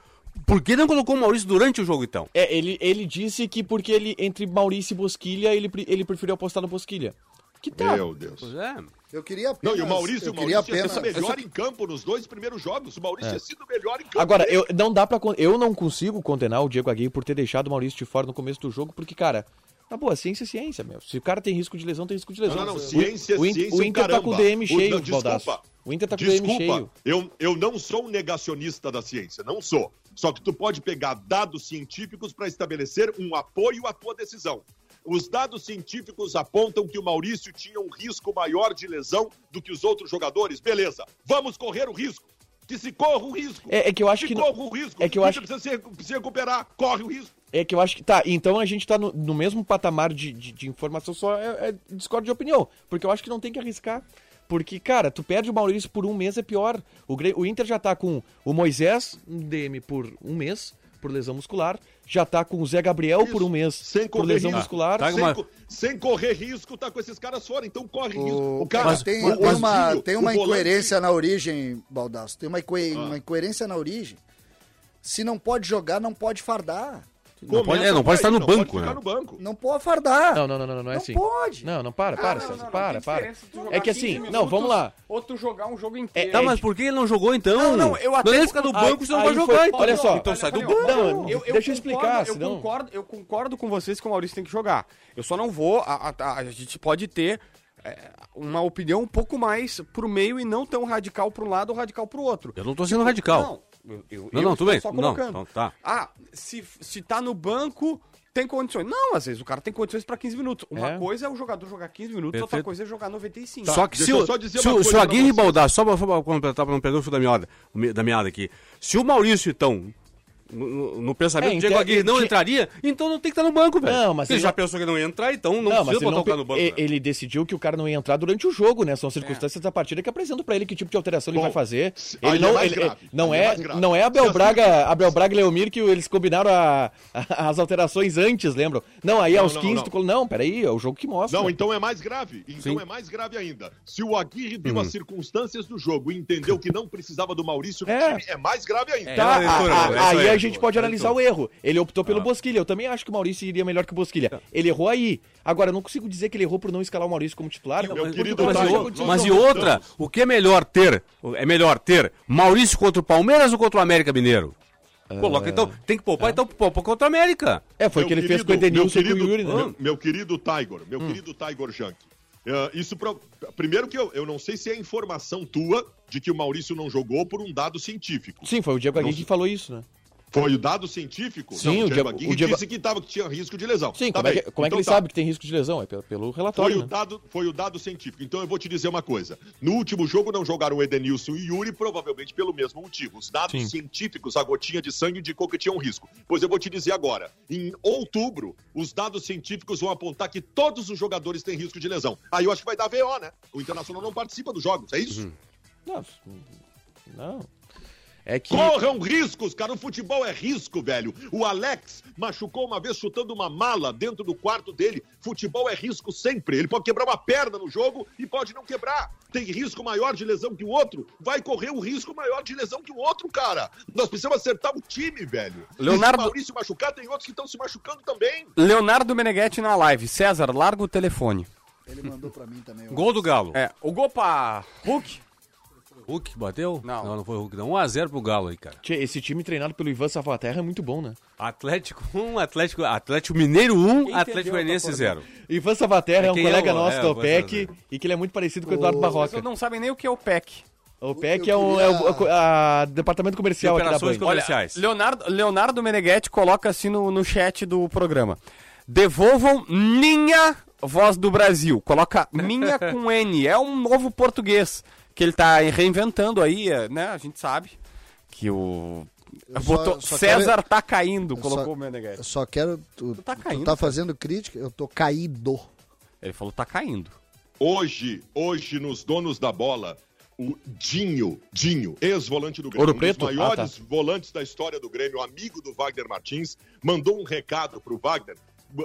por que não colocou o Maurício durante o jogo, então? É, ele, ele disse que porque ele, entre Maurício e Bosquilha, ele, ele preferiu apostar no Bosquilha. Que tá. Meu Deus. Pois é. Eu queria apenas... Não, e o Maurício, eu o queria Maurício tinha apenas... sido melhor em campo nos dois primeiros jogos. O Maurício tinha sido melhor em campo. Agora, eu não dá para eu não consigo condenar o Diego Aguirre por ter deixado o Maurício de fora no começo do jogo, porque cara, na boa, ciência é ciência, meu. Se o cara tem risco de lesão, tem risco de lesão. Não, não, não. O- Ciência, o, ciência, o Inter tá caramba. com o DM O- cheio, não, desculpa. O Inter tá com o DM Desculpa, cheio. eu, eu não sou um negacionista da ciência, não sou. Só que tu pode pegar dados científicos para estabelecer um apoio à tua decisão. Os dados científicos apontam que o Maurício tinha um risco maior de lesão do que os outros jogadores. Beleza, vamos correr o risco. Que se corra o risco. É- é que eu acho se que corra o risco. é que eu O acho precisa se, se recuperar. Corre o risco. É que eu acho que. Tá, então a gente tá no, no mesmo patamar de, de, de informação, só é, é discordo de opinião. Porque eu acho que não tem que arriscar. Porque, cara, tu perde o Maurício por um mês é pior. O, o Inter já tá com o Moisés no DM por um mês, por lesão muscular. Já tá com o Zé Gabriel por um mês Sem por correr lesão risco. muscular. Tá, sem, uma- co- sem correr risco, tá com esses caras fora. Então corre risco. O, O cara, mas tem, o tem uma, tem o uma volante- incoerência na origem, Baldasso. Tem uma, Ah. uma incoerência na origem. Se não pode jogar, não pode fardar. Não pode, é, não pode estar no não banco, pode né? ficar no banco. Não pode fardar. Não, não, não, não, não, não é Não assim. pode. Não, não, para, para, Ah, César, não, não, para, para. É que 15 assim, não, vamos lá. Ou tu jogar um jogo É, inteiro. Tá, mas por que ele não jogou então? Não, não, eu até- Não ele fica no Aí- banco, você não vai jogar, então. olha só. Então sai do banco. Não, eu, deixa eu explicar, Eu senão- concordo, eu concordo com vocês que o Maurício tem que jogar. Eu só não vou. A, a- a gente pode ter é, uma opinião um pouco mais pro meio e não tão radical pra um lado ou radical pro outro. Eu não tô sendo radical. Não, eu- eu- Não, eu não, tudo bem. só Não, colocando. então tá. Ah, se, se tá no banco, tem condições. Não, às vezes o cara tem condições pra 15 minutos. Uma É. coisa é o jogador jogar 15 minutos, outra Perfeito. coisa é jogar 95. Só que deixa se eu o, só dizer se, o- se o Aguirre. Baldar, só pra, completar, pra não perder o fio da meada, da meada aqui. Se o Maurício, então, no, no- pensamento É, do Diego Aguirre não entraria, então não tem que estar no banco, velho. Não, mas ele, ele já não- pensou que não ia entrar, então não, Não, mas precisa ele, botar não o cara no banco. e- né? ele decidiu que o cara não ia entrar durante o jogo, né? São circunstâncias da partida que apresentam pra ele que tipo de alteração ele Bom, vai fazer. Ele é não, mais ele- não é é, não é Abel Braga, Abel Braga e Leomir que eles combinaram a- a- as alterações antes, lembram? Não, aí Não, aos não, 15 não. tu falou, não, peraí, é o jogo que mostra. Não, então é mais grave. Então Sim. é mais grave ainda. Se o Aguirre viu as circunstâncias do jogo e entendeu que não precisava do Maurício no É. time, é mais grave ainda. Tá, É, a- a- é aí, a gente pode é analisar o erro. Ele optou pelo Bosquilha. Eu também acho que o Maurício iria melhor que o Bosquilha. Ele errou aí. Agora, eu não consigo dizer que ele errou por não escalar o Maurício como titular. Meu porque querido Mas, e, de mas e outra, o que é melhor ter? É melhor ter Maurício contra o Palmeiras ou contra o América Mineiro? Coloca, então, tem que poupar, então poupa contra o América. É, foi o que ele fez querido- com o Edenilson e meu com o querido- Yuri, né? Meu, meu querido Tiger, meu Hum. querido Tiger Junk. eh, isso pro- primeiro que eu, eu não sei se é informação tua de que o Maurício não jogou por um dado científico. Sim, foi o Diego Aguirre Não- que falou isso, né? Foi o dado científico? Sim, não, o Diego Aguirre o Diego- disse que, tava, que tinha risco de lesão. Sim, Tá como, é que, como é que Então ele tá. sabe que tem risco de lesão? É pelo, pelo relatório, Foi o, né? dado, foi o dado científico. Então eu vou te dizer uma coisa. No último jogo não jogaram o Edenilson e Yuri, provavelmente pelo mesmo motivo. Os dados Sim. científicos, a gotinha de sangue indicou que tinha um risco. Pois eu vou te dizer agora. Em outubro, os dados científicos vão apontar que todos os jogadores têm risco de lesão. Aí eu acho que vai dar VO, né? O Internacional não participa dos jogos, é isso? Não, não. É que... Corram riscos, cara. O futebol é risco, velho. O Alex machucou uma vez chutando uma mala dentro do quarto dele. Futebol é risco sempre. Ele pode quebrar uma perna no jogo e pode não quebrar. Tem risco maior de lesão que o outro. Vai correr um risco maior de lesão que o outro, cara. Nós precisamos acertar o time, velho. Leonardo- E se o Maurício machucar, tem outros que estão se machucando também. Leonardo Meneghetti na live. César, larga o telefone. Ele mandou pra mim também. Gol do Galo. É, o gol pra Hulk. Hulk bateu? Não. Não, não foi o Hulk, não. 1x0 pro Galo aí, cara. Tchê, Esse time treinado pelo Ivan Savaterra é muito bom, né? Atlético 1, Atlético, Atlético Mineiro 1, Quem Atlético Goianiense essa 0. Ivan Savaterra é, É um quem colega é o- nosso é, do Ivan e que ele é muito parecido com o Eduardo Vocês Barroca. não sabem nem o que é o PEC. O OPEC Eu é o, queria- é o- é o- a departamento comercial aqui da Band. comerciais. Leonardo, Leonardo Meneghetti coloca assim no, no chat do programa. Devolvam minha voz do Brasil. Coloca minha com N. É um novo português que ele tá reinventando aí, é, né? A gente sabe que o. Eu Botou, só- só César quero- tá caindo, colocou só- o Meneghetti. Eu só quero. Tu, Tu tá tu caindo, tá cara. fazendo crítica? Eu tô caído. Ele falou tá caindo. Hoje, hoje, nos donos da bola, o Dinho, Dinho, ex-volante do Grêmio, Ouro um Preto? dos maiores Ah, volantes da história do Grêmio, amigo do Wagner Martins, mandou um recado pro Wagner,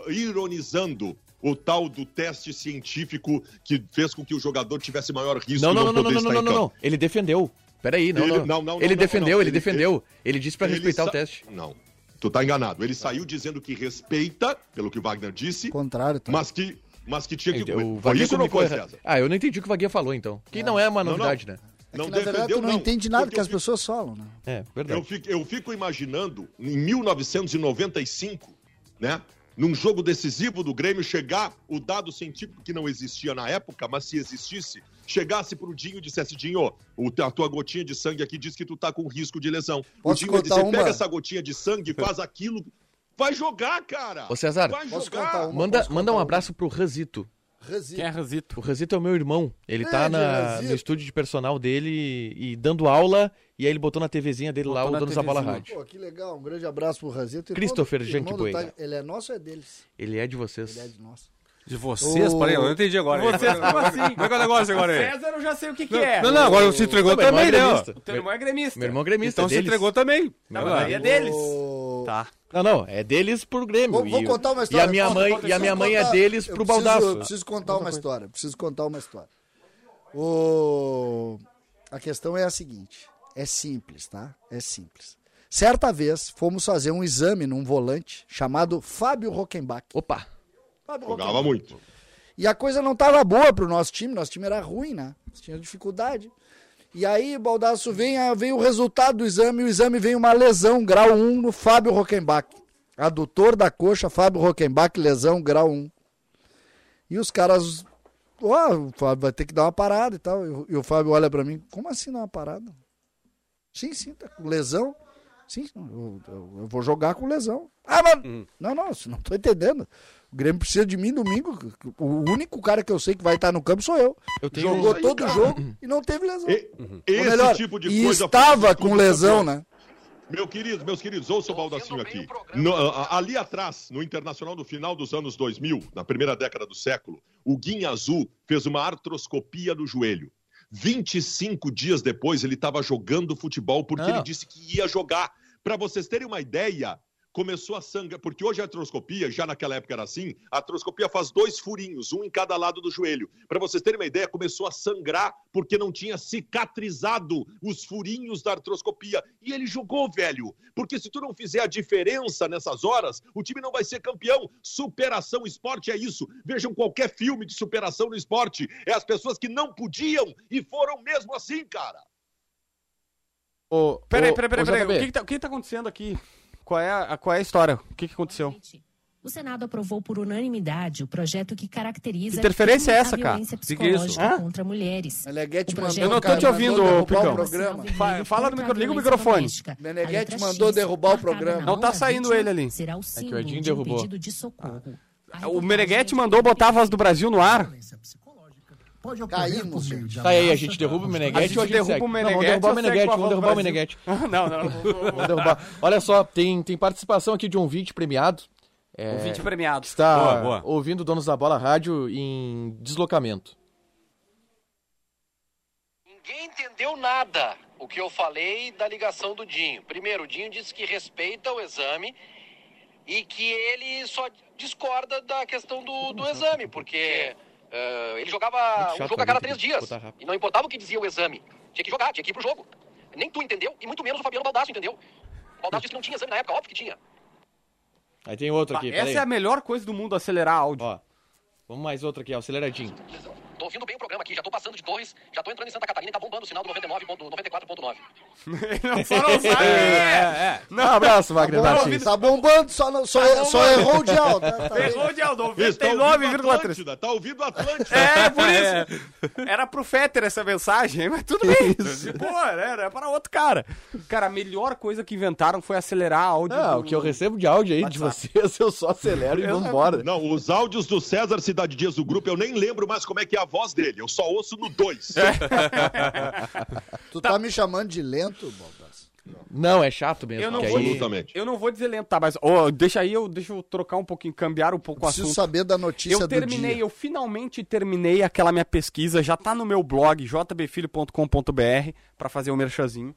ironizando o tal do teste científico que fez com que o jogador tivesse maior risco Não, de não, não, não, poder não, não, estar não, não, não. Ele defendeu. Peraí, não, Ele- não. não, não, não, Ele não, defendeu, não, ele, ele- defendeu. Ele disse pra Ele respeitar sa- o teste. Não, tu tá enganado. Ele saiu dizendo que respeita, pelo que o Wagner disse, Contrário, tá? mas que, mas que tinha que... O Foi isso ou não foi. César? Ah, eu não entendi o que o Vaguinha falou, então. Que não é uma Não, não. novidade, né? É Não verdade, defendeu, tu não, não, entende nada que eu as fico- pessoas falam, né? É, Eu verdade. fico, eu fico imaginando, em 1995, né? Num jogo decisivo do Grêmio, chegar o dado científico que não existia na época, mas se existisse, chegasse pro Dinho e dissesse, Dinho, o, a tua gotinha de sangue aqui diz que tu tá com risco de lesão. Posso o Dinho ia dizer, uma? pega essa gotinha de sangue, faz aquilo. Vai jogar, cara! Ô, César, Vai posso jogar! contar uma? Manda, Posso manda um abraço pro Razito. Resito. Quem é Razito? O Razito é o meu irmão. Ele tá Grande na, Razito. no estúdio de personal dele e dando aula. E aí ele botou na TVzinha dele lá, Botou o na Donos da Bola. Rádio. Pô, que legal. Um grande abraço pro. Irmão Christopher. Tiger. Ele é nosso ou é deles? Ele é de vocês. Ele é de nós. De vocês? Ô, Peraí, eu não entendi agora. Vocês, como assim? Como é que é o negócio agora aí? César eu já sei o que, que é. Não, não, agora você entregou Não, meu irmão também, é né? O teu irmão é gremista. Meu irmão é gremista, Então é você deles. entregou também. Não, mas aí é deles. Tá. Não, não, é deles pro Grêmio. Vou, vou E- contar uma E história. a minha mãe, conta, e a minha mãe é contar. deles Eu pro preciso- baldaço. Eu preciso contar uma história. Preciso contar uma história. O... A questão é a seguinte. É simples, tá? É simples. Certa vez, fomos fazer um exame num volante chamado Fábio Rockenbach. Opa, Fábio Jogava muito. E a coisa não tava boa pro nosso time, nosso time era ruim, né? Tinha dificuldade. E aí, Baldaço, vem, a- vem o resultado do exame, e o exame vem uma lesão, grau 1, no Fábio Rockenbach. Adutor da coxa, Fábio Rockenbach, lesão, grau 1. E os caras, ó, o Fábio vai ter que dar uma parada e tal. E o- E o Fábio olha pra mim, como assim dar uma parada? Sim, sim, tá com lesão. Sim, eu, eu- eu vou jogar com lesão. Ah, mas. Hum. Não, não, você não tô entendendo. O Grêmio precisa de mim domingo. O único cara que eu sei que vai estar no campo sou eu. Eu tenho Jogou aí, todo o jogo e não teve lesão. E- Ou Esse melhor, tipo de e coisa. estava com lesão, né? Meu querido, meus queridos, ouça o Baldacinho aqui. No- ali atrás, no Internacional, no final dos anos 2000, na primeira década do século, o Guinha Azul fez uma artroscopia no joelho. 25 dias depois, ele estava jogando futebol porque Ah. ele disse que ia jogar. Para vocês terem uma ideia, começou a sangrar, porque hoje a artroscopia, já naquela época era assim, a artroscopia faz dois furinhos, um em cada lado do joelho. Para vocês terem uma ideia, começou a sangrar porque não tinha cicatrizado os furinhos da artroscopia. E ele jogou, velho. Porque se tu não fizer a diferença nessas horas, o time não vai ser campeão. Superação, esporte é isso. Vejam qualquer filme de superação no esporte. É as pessoas que não podiam e foram mesmo assim, cara. Ô, Peraí, peraí, peraí, peraí. O que, que tá, o que que tá acontecendo aqui? Qual é a, qual é a história? O que, que aconteceu? O Senado aprovou por unanimidade o projeto que caracteriza Que interferência é a essa, cara? violência Que que é isso? psicológica Hã? contra mulheres. Meneghete O mandou, projeto Eu não cara, te ouvindo, o programa. Fa- fala no Contra a micro- liga o microfone. Meneghete mandou X, derrubar o programa. Não tá da saindo ele ali. Será o o símbolo Edinho de um derrubou. pedido de socorro. A O Meneghete é mandou botar a voz do Brasil no ar. Pode ocorrer Caímos, por meio de Tá aí, a gente derruba o gente ou a gente derruba segue? o Não, Meneghetti vamos derrubar o a vamos derrubar o Brasil? Meneghetti. não, não. Vamos derrubar. Olha só, tem, tem participação aqui de um ouvinte premiado. É, Ouvinte premiado. está Boa, boa. ouvindo Donos da Bola Rádio em deslocamento. Ninguém entendeu nada o que eu falei da ligação do Dinho. Primeiro, o Dinho disse que respeita o exame e que ele só discorda da questão do, do exame, porque eh, ele jogava Muito um chato jogo a cada ali, três dias. E não importava o que dizia o exame. Tinha que jogar, tinha que ir pro jogo. Nem tu entendeu, e muito menos o Fabiano Baldasso entendeu. O Baldasso disse que não tinha exame na época, óbvio que tinha. Aí tem outro aqui, Essa peraí. é a melhor coisa do mundo, acelerar áudio. Ó, vamos mais outro aqui, ó, aceleradinho. Tô ouvindo bem o programa aqui, já tô passando de Torres, já tô entrando em Santa Catarina e tá bombando o sinal do 99, ponto- 94.9. Não, só não sabe. É, é. Um abraço, Wagner Tá, Martins. tá bombando, só, não- só, Tá só errou o dial. Tá, tá. Errou de Aldo, Isso, tá ouvindo 99,3. Atlântida, tá ouvindo Atlântida. É, por isso. Era pro Fetter essa mensagem, mas tudo bem. Pô, era, era para outro cara. Cara, a melhor coisa que inventaram foi acelerar áudio. Ah, do- o que eu recebo de áudio aí de WhatsApp. vocês, eu só acelero e vambora. Não, os áudios do César Cidade Dias do grupo, eu nem lembro mais como é que é a voz dele. Eu só ouço no 2. Tu tá me chamando de lento, Baldas? Não, é chato mesmo. Eu não vou, aí- Absolutamente. eu não vou dizer lento, tá? Mas ó, deixa aí, eu, deixa eu trocar um pouquinho, cambiar um pouco o Preciso assunto. saber da notícia Eu do terminei, dia. eu finalmente terminei aquela minha pesquisa, já tá no meu blog, jbfilho.com.br, pra fazer o merchazinho.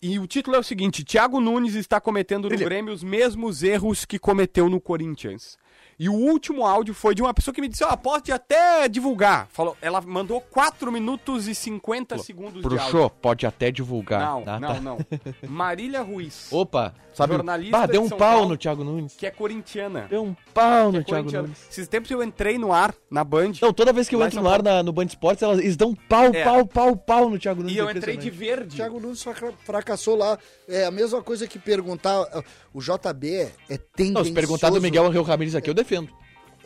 E o título é o seguinte: Thiago Nunes está cometendo no Grêmio os mesmos erros que cometeu no Corinthians. E o último áudio foi de uma pessoa que me disse: Ó, pode até divulgar. Falou, ela mandou 4 minutos e 50 segundos Pro de áudio. show, pode até divulgar. Não, Ah, não, tá. não. Marília Ruiz, Opa, sabe? Jornalista Bah, deu de um pau Paulo. no Thiago Nunes. que é corintiana. Deu um pau no é Thiago. Nunes. Esses tempos eu entrei no ar, na Band. Não, toda vez que eu entro no ar na- no Band Esportes, elas, eles dão pau, É. pau, pau, pau no Thiago Nunes. E eu é entrei de verde. Thiago Nunes fra- fracassou lá. É a mesma coisa que perguntar. O JB é tendencioso. Não, se perguntar do Miguel Angel Ramírez aqui, eu defendo.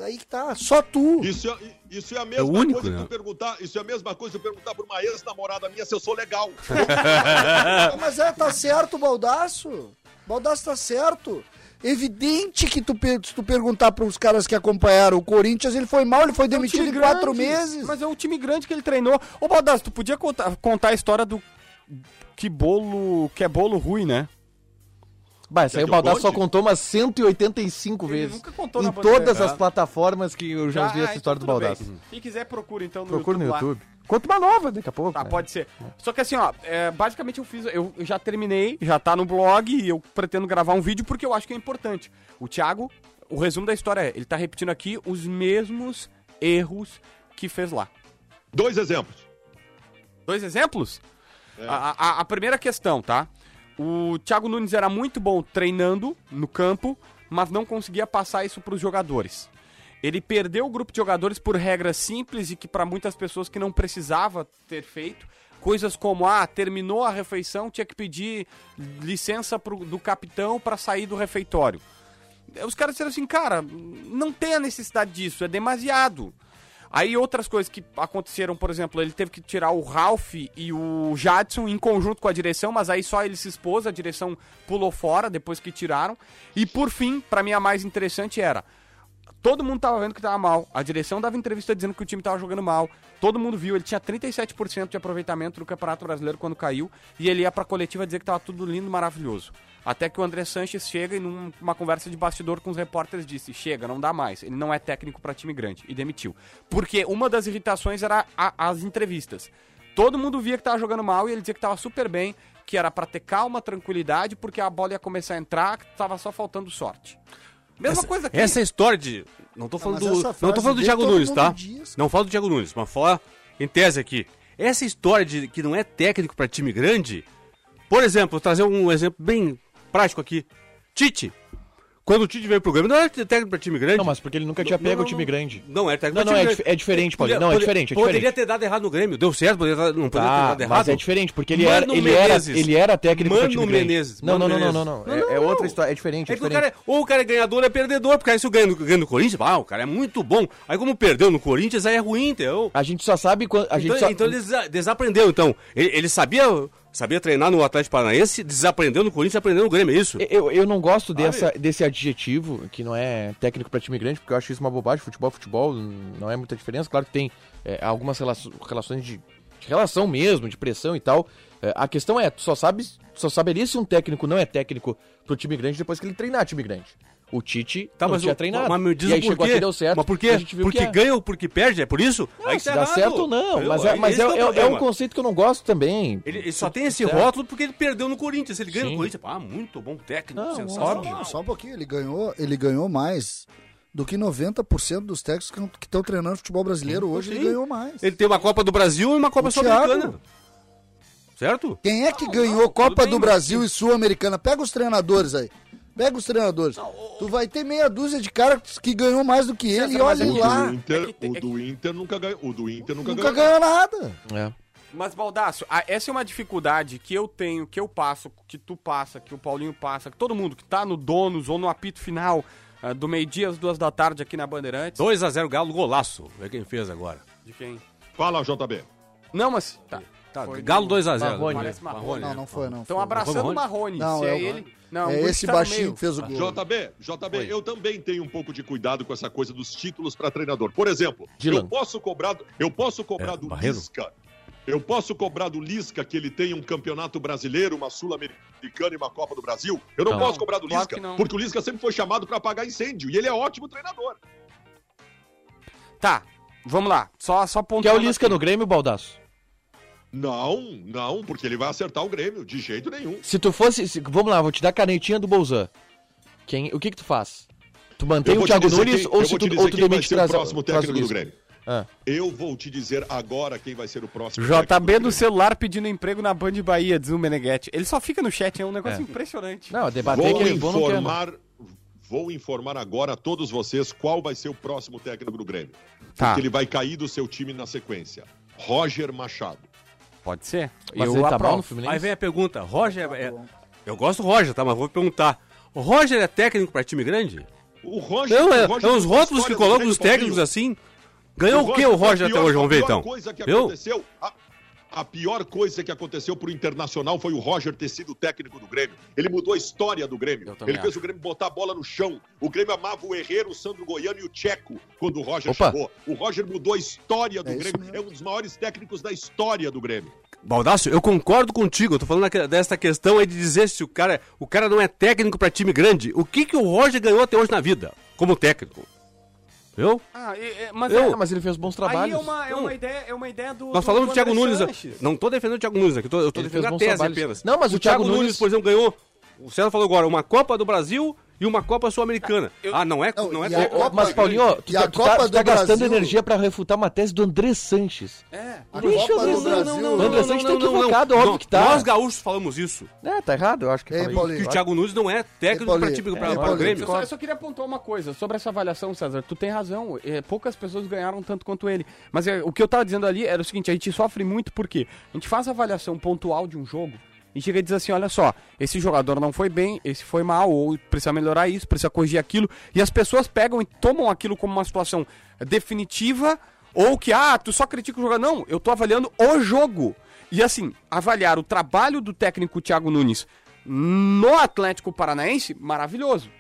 Aí que tá, só tu. Isso é, isso é a mesma É o único, coisa né? que tu perguntar. Isso é a mesma coisa que tu perguntar pra uma ex-namorada minha se eu sou legal. Mas é, tá certo, Baldaço. Baldaço tá certo. Evidente que tu, se tu perguntar para os caras que acompanharam o Corinthians, ele foi mal, ele foi É um demitido em quatro grande, meses. Mas é o time grande que ele treinou. Ô, Baldasso, tu podia contar, contar a história do. Que bolo. Que é bolo ruim, né? Bah, isso aí o Baldasso só contou umas 185 Ele vezes. nunca contou em todas as plataformas que eu já ouvi essa ah, história do então tudo Baldasso. bem. Quem quiser, procura então no Procura no lá. YouTube. Conta uma nova daqui a pouco. Tá, né? pode ser. Só que assim, ó, é, basicamente eu fiz. Eu, eu já terminei, já tá no blog e eu pretendo gravar um vídeo porque eu acho que é importante. O Thiago, o resumo da história é: ele tá repetindo aqui os mesmos erros que fez lá. Dois exemplos. Dois exemplos? A, a- a primeira questão, tá? O Thiago Nunes era muito bom treinando no campo, mas não conseguia passar isso para os jogadores. Ele perdeu o grupo de jogadores por regras simples e que para muitas pessoas que não precisava ter feito. Coisas como, ah, terminou a refeição, tinha que pedir licença pro, do capitão para sair do refeitório. Os caras disseram assim, cara, não tem a necessidade disso, é demasiado. Aí outras coisas que aconteceram, por exemplo, ele teve que tirar o Ralph e o Jadson em conjunto com a direção, mas aí só ele se expôs, a direção pulou fora depois que tiraram. E por fim, pra mim a mais interessante era, todo mundo tava vendo que tava mal. A direção dava entrevista dizendo que o time tava jogando mal. Todo mundo viu, ele tinha 37% de aproveitamento no Campeonato Brasileiro quando caiu e ele ia pra coletiva dizer que tava tudo lindo, maravilhoso. Até que o André Sanches chega e numa conversa de bastidor com os repórteres disse: "Chega, não dá mais. Ele não é técnico pra time grande" e demitiu. Porque uma das irritações era a- as entrevistas. Todo mundo via que tava jogando mal e ele dizia que tava super bem, que era pra ter calma, tranquilidade, porque a bola ia começar a entrar, que tava só faltando sorte. Mesma essa, coisa aqui. Essa história de. Não tô falando mas do. Não tô falando do Thiago Nunes, tá? diz. Não falo do Thiago Nunes, mas falar em tese aqui. Essa história de que não é técnico pra time grande. Por exemplo, vou trazer um exemplo bem prático aqui. Tite. Quando o Tite veio pro Grêmio, não era técnico pra time grande. Não, mas porque ele nunca tinha Não, pego não, o time grande. Não, é técnico Não, pra não, time é, grande. é diferente, Paulinho. Não, é diferente, é Poderia diferente. ter dado errado no Grêmio. Deu certo, poderia, não poderia ter Tá, dado errado. mas é diferente, porque ele era, ele era, ele era técnico pra Mano time grande. Menezes, Não, não, Mano não, não, não, não. Não, É, é outra história, é diferente, é É que o diferente. cara, é- ou o cara é ganhador ou é perdedor, porque aí se o ganha, no- ganha no Corinthians, ah, o cara é muito bom. Aí como perdeu no Corinthians, aí é ruim, entendeu? A gente só sabe quando a gente Então, só... então ele desa- desaprendeu, então. Ele, ele sabia, sabia treinar no Atlético Paranaense, desaprendeu no Corinthians e aprendeu no Grêmio, é isso? Eu, eu não gosto dessa, desse adjetivo, que não é técnico pra time grande, porque eu acho isso uma bobagem. Futebol, é futebol, não é muita diferença. Claro que tem é, algumas relaço- relações de, de relação mesmo, de pressão e tal. É, a questão é, tu só sabe, só saberia se um técnico não é técnico pro time grande depois que ele treinar time grande. O Tite Tá, não mas, tinha o- treinado. mas me diz e aí chegou aqui deu certo. Mas por quê? a gente viu Porque que é. ganha ou porque perde? É por isso? Ah, aí se tá dá errado. certo ou não, mas, é, mas Esse é, o é- é um conceito que eu não gosto também. Ele, ele só tem esse Certo. rótulo porque ele perdeu no Corinthians. Se ele ganha Sim. no Corinthians, ah, muito bom técnico, Não, sensacional. Não, só um pouquinho, ele ganhou, ele ganhou mais do que 90% dos técnicos que estão treinando futebol brasileiro hoje, ele sim. ganhou mais. Ele tem uma Copa do Brasil e uma Copa Sul-Americana. Certo? Quem é que ganhou Copa bem, do mas- Brasil e Sul-Americana? Pega os treinadores aí. Pega os treinadores. Tu vai ter meia dúzia de caras que ganhou mais do que ele e César, olha é lá. O, Inter, É que tem- o é do Inter nunca ganhou. O do Inter nunca, Nunca ganhou. ganhou nada. É. Mas, Baldaço, essa é uma dificuldade que eu tenho, que eu passo, que tu passa, que o Paulinho passa, que todo mundo que tá no donos ou no apito final ah, do meio-dia às duas da tarde aqui na Bandeirantes. 2x0 Galo, golaço. Vê quem fez agora. De quem? Fala, JB. não, mas. Tá. Tá, Galo do- 2x0. Marrone. Parece Marrone. Não, não foi, não. Estão abraçando o Marrone? Marrone. Não, se é, é o- ele. Não, É o esse que tá baixinho meio. que fez o gol. JB, JB, eu também tenho um pouco de cuidado com essa coisa dos títulos para treinador. Por exemplo, Dylan. eu posso cobrar, do- eu posso cobrar É, do Barreiro? Lisca. Eu posso cobrar do Lisca que ele tenha um campeonato brasileiro, uma sul-americana e uma Copa do Brasil. Eu não, Não. posso cobrar do Claro Lisca, que não. porque o Lisca sempre foi chamado para apagar incêndio e ele é ótimo treinador. Tá, vamos lá. Só, só Quer pontuando o Lisca aqui. no Grêmio, Baldaço? Não, não, porque ele vai acertar o Grêmio de jeito nenhum. Se tu fosse. se- vamos lá, vou te dar a canetinha do Bolzan. Quem, o que que tu faz? Tu mantém o Thiago Nunes quem- ou eu se vou tu, te ou dizer tu quem vai demite ser o traz, próximo traz técnico do? Grêmio. Ah. Eu vou te dizer agora quem vai ser o próximo. JB do Grêmio. celular pedindo emprego na Band Bahia, diz o Meneghetti. Ele só fica no chat, é um negócio É. impressionante. Não, debater Vou que ele bom não. informar, vou informar agora a todos vocês qual vai ser o próximo técnico do Grêmio. Tá. Porque ele vai cair do seu time na sequência. Roger Machado. Pode ser? Mas eu ele tá mal no Fluminense? Aí vem a pergunta, Roger é... é- Eu gosto do Roger, tá? Mas vou perguntar. O Roger é técnico pra time grande? O Roger. Não, é, o Roger é os rótulos que colocam os técnicos assim. Ganhou o que o foi a Roger até hoje? Vamos ver a então. Coisa que aconteceu, a, a pior coisa que aconteceu pro Internacional foi o Roger ter sido técnico do Grêmio. Ele mudou a história do Grêmio. Ele fez acho. o Grêmio botar a bola no chão. O Grêmio amava o Herrero, o Sandro Goiano e o Tcheco quando o Roger Opa. chegou. O Roger mudou a história do É Grêmio. É um dos maiores técnicos da história do Grêmio. Baldaço, eu concordo contigo. Eu tô falando dessa questão aí de dizer se o cara, o cara não é técnico pra time grande. O que que o Roger ganhou até hoje na vida como técnico? Viu? Ah, e- e- mas Eu- é, mas ele fez bons aí trabalhos. é uma, é uma ideia, é uma ideia do. Nós falamos do Thiago André Nunes. Sanches. Não tô defendendo o Thiago Nunes aqui, eu tô, eu tô defendendo a bons tese trabalhos. apenas. Não, mas o Thiago, Thiago Nunes, Nunes- por exemplo, ganhou. O César falou agora, uma Copa do Brasil e uma Copa Sul-Americana. Ah, não é, Não, não é a técnico. Copa- Mas, Paulinho, tu, E a tá, tu Copa tá, tu tá do gastando Brasil- energia pra refutar uma tese do André Sanches. É. A Deixa Copa eu- do não, Brasil. não, não, não, André Sanches tá equivocado, óbvio que tá. Nós gaúchos falamos isso. É, tá errado, eu acho que. Paulinho. Que o Thiago Nunes não é técnico pra, é, pra Paulinho, Grêmio. Eu só, eu só queria apontar uma coisa sobre essa avaliação, César. Tu tem razão. é, poucas pessoas ganharam tanto quanto ele. Mas é, o que eu tava dizendo ali era o seguinte: a gente sofre muito porque a gente faz a avaliação pontual de um jogo e chega e diz assim: olha só, esse jogador não foi bem, esse foi mal, ou precisa melhorar isso, precisa corrigir aquilo. E as pessoas pegam e tomam aquilo como uma situação definitiva Ou que, ah, tu só critica o jogador. Não, eu tô avaliando o jogo. E assim, avaliar o trabalho do técnico Thiago Nunes no Atlético Paranaense, maravilhoso.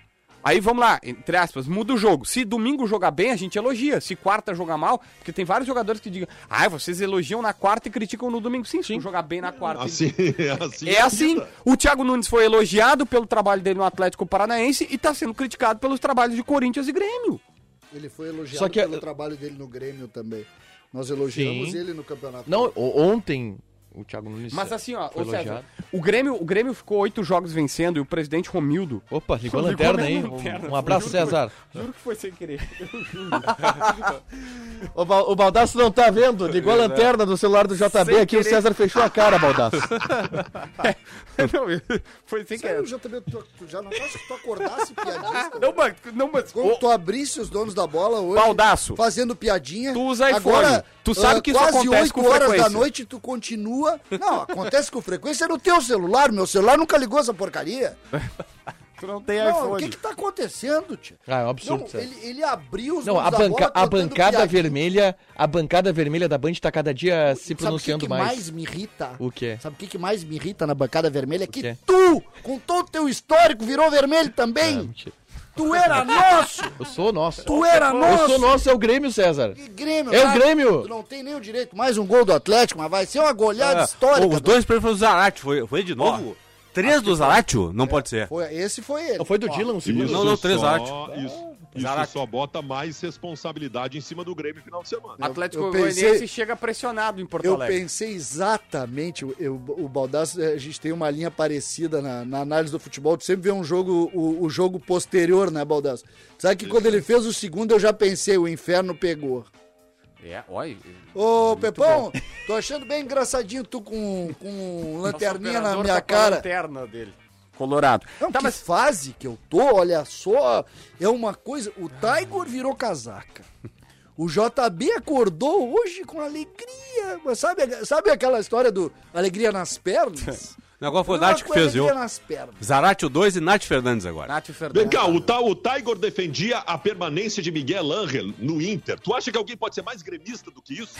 Aí vamos lá, entre aspas, muda o jogo. Se domingo jogar bem, a gente elogia. Se quarta jogar mal, porque tem vários jogadores que digam, ah, vocês elogiam na quarta e criticam no domingo. Sim, se tu jogar bem na quarta. Assim, assim É assim. O Thiago Nunes foi elogiado pelo trabalho dele no Atlético Paranaense e tá sendo criticado pelos trabalhos de Corinthians e Grêmio. Ele foi elogiado Só que- pelo trabalho dele no Grêmio também. Nós elogiamos Sim. ele no campeonato. Não, o- ontem o Thiago Nunes. Mas assim, ó, foi ô César, o Grêmio, o Grêmio ficou oito jogos vencendo e o presidente Romildo. Opa, ligou a lanterna, hein? lanterna. Um abraço, Juro que foi- César. Juro que foi sem querer. O, Bal- o Baldaço não tá vendo, ligou a lanterna do celular do JB Sem aqui, o querer. César fechou a cara, Baldaço. não, foi sem Sério, querer. também, tu, tu já não acho que tu acordasse piadista? Não, mas, não, mas Como ô, tu abrisse os donos da bola hoje, Baldaço. fazendo piadinha. Tu usa iPhone. Agora, Tu sabe ah, que isso quase acontece 8 com horas frequência. da noite tu continua. Não, acontece com frequência no teu celular. Meu celular nunca ligou essa porcaria. tu não tem Não, iPhone. o que que tá acontecendo, tia? Ah, é um Não, absurdo, César. ele, ele abriu os Não, a, banca- a bancada piadinha. vermelha, a bancada vermelha da Band tá cada dia se Sabe o que, pronunciando que mais. mais me irrita? O quê? Sabe o que, que mais me irrita na bancada vermelha? É que quê? tu, com todo o teu histórico, virou vermelho também. Mentira. Tu era nosso! Eu sou nosso. Tu era Eu nosso! sou nosso, é o Grêmio, César. Que Grêmio, É o cara. Grêmio. Tu não tem nem o direito. Mais um gol do Atlético, mas vai ser uma goleada Ah, histórica. os dois primeiros foram do Zarate, foi, foi de novo? Três do Zaratio? Não pode ser. Foi, esse foi ele. Não foi do Ó, Dylan, o segundo? Não, não, três só, Zarate. Isso, isso só bota mais responsabilidade em cima do Grêmio no final de semana. Atlético eu Goianiense chega pressionado em Porto Eu Alegre. pensei exatamente, eu- eu- o Baldasso, eh, a gente tem uma linha parecida na, na análise do futebol, tu sempre vê um jogo, o, o jogo posterior, né, Baldasso? Sabe que quando ele fez o segundo, eu já pensei, o inferno pegou. É, olha. Ô, Pepão, tô achando bem engraçadinho tu com, com lanterninha na minha cara. lanterna dele. Colorado. Não, tá, que mas fase que eu tô, olha só, é uma coisa, o Tiger virou casaca. O JB acordou hoje com alegria, mas sabe, sabe aquela história do alegria nas pernas? O negócio foi o Nath que fez, viu? pernas. Zaratio 2 e Nath Fernandes agora. Nath Vem Fernandes. cá, o, ta, o Tiger defendia a permanência de Miguel Angel no Inter. Tu acha que alguém pode ser mais gremista do que isso?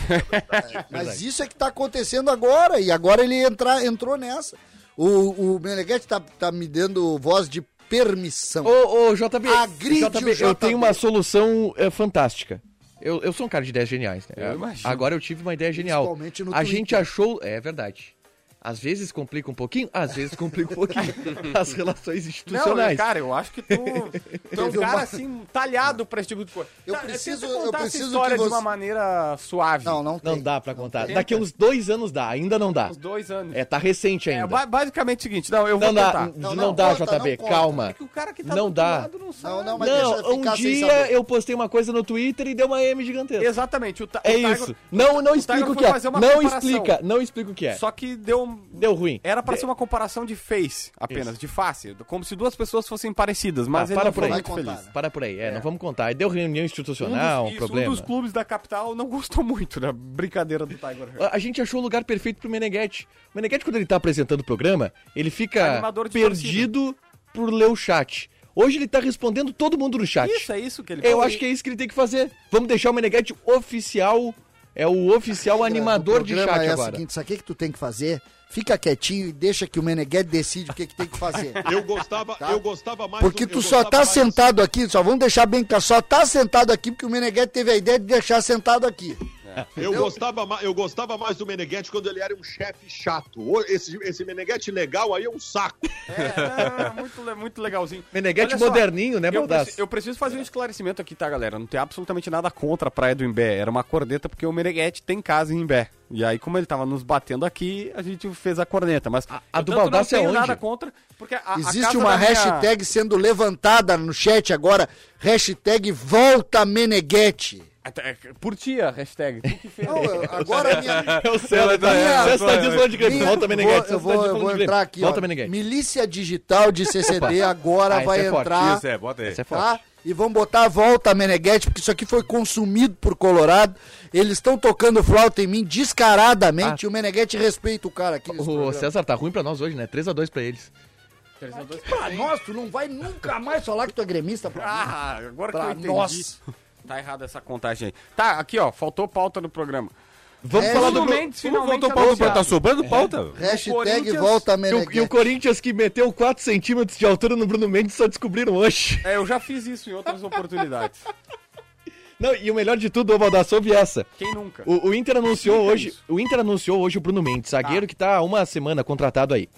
Mas isso é que tá acontecendo agora, e agora ele entra, entrou nessa. O, o Meneghetti tá, tá me dando voz de permissão. Ô, ô, JB, Agride o JB, eu JB. tenho uma solução é, fantástica. Eu, eu sou um cara de ideias geniais, né? Eu imagino. Agora eu tive uma ideia genial. Principalmente no A Twitter. gente achou. É verdade. Às vezes complica um pouquinho, às vezes complica um pouquinho as relações Não, institucionais. cara, eu acho que tu, tu é um cara uma- assim, talhado pra esse tipo de coisa. Eu preciso- eu contar essa preciso história que de você- uma maneira suave. Não, não tem. Não dá pra contar. tem, Daqui uns dois anos dá, ainda não dá. Uns dois anos. É, tá recente É, ainda. ba- basicamente o seguinte, não, eu vou Não dá, tentar. não, Não, não dá, conta, JB, não calma. É que o cara que tá Não dá. não sabe. Não, não, mas deixa Não, um ficar sem dia saber. eu postei uma coisa no Twitter e deu uma M gigantesca. Exatamente. O, É o Tiger- isso. Não, não o explica Tiger o que é. uma Não explica, não explica o que é. Só que deu... Deu ruim. Era pra De- ser uma comparação de face, apenas, de face. Como se duas pessoas fossem parecidas, mas Ah, ele para não por foi aí. muito feliz. né? Para por aí, é, não vamos contar. Aí deu reunião institucional, um, isso, problema. um dos clubes da capital não gostou muito da brincadeira do Tiger Hill. A a gente achou o lugar perfeito pro Meneghetti. O Meneghetti, quando ele tá apresentando o programa, ele fica perdido por ler o chat. Hoje ele tá respondendo todo mundo no chat. Isso, é isso que ele Eu acho que é isso que ele tem que fazer. Vamos deixar o Meneghetti oficial, é o oficial animador O de programa chat é agora. o seguinte, sabe o que, que tu tem que fazer? Fica quietinho e deixa que o Meneghetti decide o que, que tem que fazer. Eu gostava, eu gostava mais Porque tu só tá mais- sentado aqui, só vamos deixar bem claro, só tá sentado aqui porque o Meneghetti teve a ideia de deixar sentado aqui. Eu gostava, eu gostava mais do Meneghetti quando ele era um chefe chato. Esse, esse Meneghetti legal aí é um saco. É, é, muito, muito legalzinho. Meneghetti só, moderninho, né, eu, preci- eu preciso fazer um esclarecimento aqui, tá, galera? Não tem absolutamente nada contra a Praia do Imbé. Era uma corneta porque o Meneghetti tem casa em Imbé. E aí, como ele tava nos batendo aqui, a gente fez a corneta. Mas A- a do Baldasso é não tenho onde? nada contra, porque a, a Existe casa uma minha- hashtag sendo levantada no chat agora, hashtag volta Meneghetti. É, Por tia, hashtag. Tu que fez. Não, eu- agora a minha... É o César, tá, minha- César tá dizendo de Grêmio. Volta, Meneghetti. Eu César tá vou, eu vou de Grêmio. entrar aqui, Volta. Meneghetti. Milícia Digital de CCD agora Ah, vai é forte. entrar, Isso é, bota aí. Esse é forte. tá? E vamos botar a volta a Meneghetti, porque isso aqui foi consumido por Colorado. Eles estão tocando flauta em mim descaradamente. E o Meneghetti respeita o cara aqui O programa. César tá ruim pra nós hoje, né? 3x2 pra eles. Pra nós, tu não vai nunca mais falar que tu é gremista pra. Ah, agora que eu Pra entendi. nós. Tá errada essa contagem aí. Tá, aqui ó, faltou pauta no programa. Vamos É, falar do Mendes finalmente Faltou pauta pra anunciado. tá sobrando pauta? Hashtag Corinthians- volta E o, e o Meneghete. Corinthians que meteu 4 centímetros de altura no Bruno Mendes só descobriram hoje. É, eu já fiz isso em outras oportunidades. Não, e o melhor de tudo, Valdar, soube essa. Quem nunca? O, o Inter anunciou Explica hoje. O Inter anunciou hoje o Bruno Mendes, zagueiro que tá há uma semana contratado aí.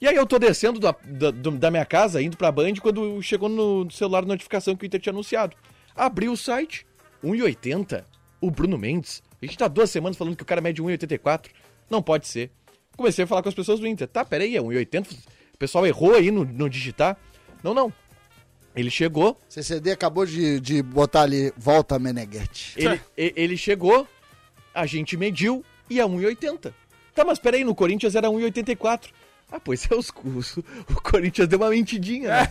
E aí eu tô descendo da, da, da minha casa, indo pra Band, quando chegou no celular a notificação que o Inter tinha anunciado. Abri o site, 1,80. O Bruno Mendes. A gente tá duas semanas falando que o cara mede 1,84. Não pode ser. Comecei a falar com as pessoas do Inter. Tá, peraí, é 1,80. O pessoal errou aí no, no digitar. Não, não. Ele chegou, CCD acabou de, de botar ali volta Meneghete. ele, ele chegou, a gente mediu e é 1,80. Tá, mas peraí, no Corinthians era 1,84. Ah, pois é, os, os- o Corinthians deu uma mentidinha né,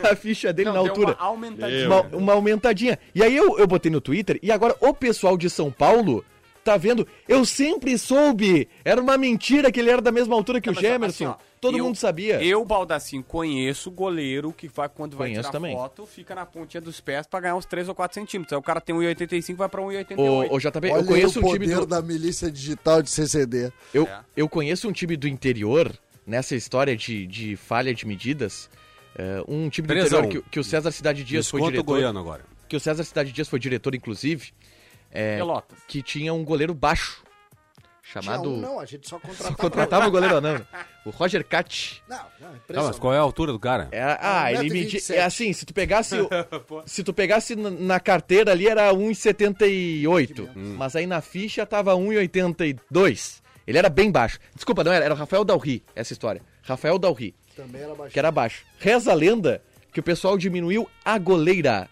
na ficha dele Não, na deu altura. uma aumentadinha. Uma, uma aumentadinha. E aí eu, eu botei no Twitter e agora o pessoal de São Paulo tá vendo. Eu sempre soube. Era uma mentira que ele era da mesma altura que Não, o Gemerson. assim, Todo eu- mundo sabia. Eu, Baldassin, conheço goleiro que vai, quando vai Conheço tirar também. foto, fica na pontinha dos pés pra ganhar uns 3 ou 4 centímetros. Aí o cara tem 1,85 vai pra 1,88. Ô, ô, JB, Olha eu conheço aí um o time do. da milícia digital de CCD. Eu, É. eu conheço um time do interior, nessa história de, de falha de medidas. é, um time do interior que, que o César Cidade Dias foi Desconto o diretor. goiano agora. Que o César Cidade Dias foi diretor, inclusive. é, Pelotas. que tinha um goleiro baixo. Chamado. um, não, a gente só contratava. Contratava o goleiro não. O Roger Cat. Não, não, Tá, mas impressionante. qual é a altura do cara? É, ah, ele 1,27. media. É assim, se tu pegasse. se tu pegasse na, na carteira ali era 1,78. Mas aí na ficha tava 1,82. Ele era bem baixo. Desculpa, não era. Era o Rafael Dalri, essa história. Rafael Dalri, Também era baixinho. que era baixo. Reza a lenda que o pessoal diminuiu a goleira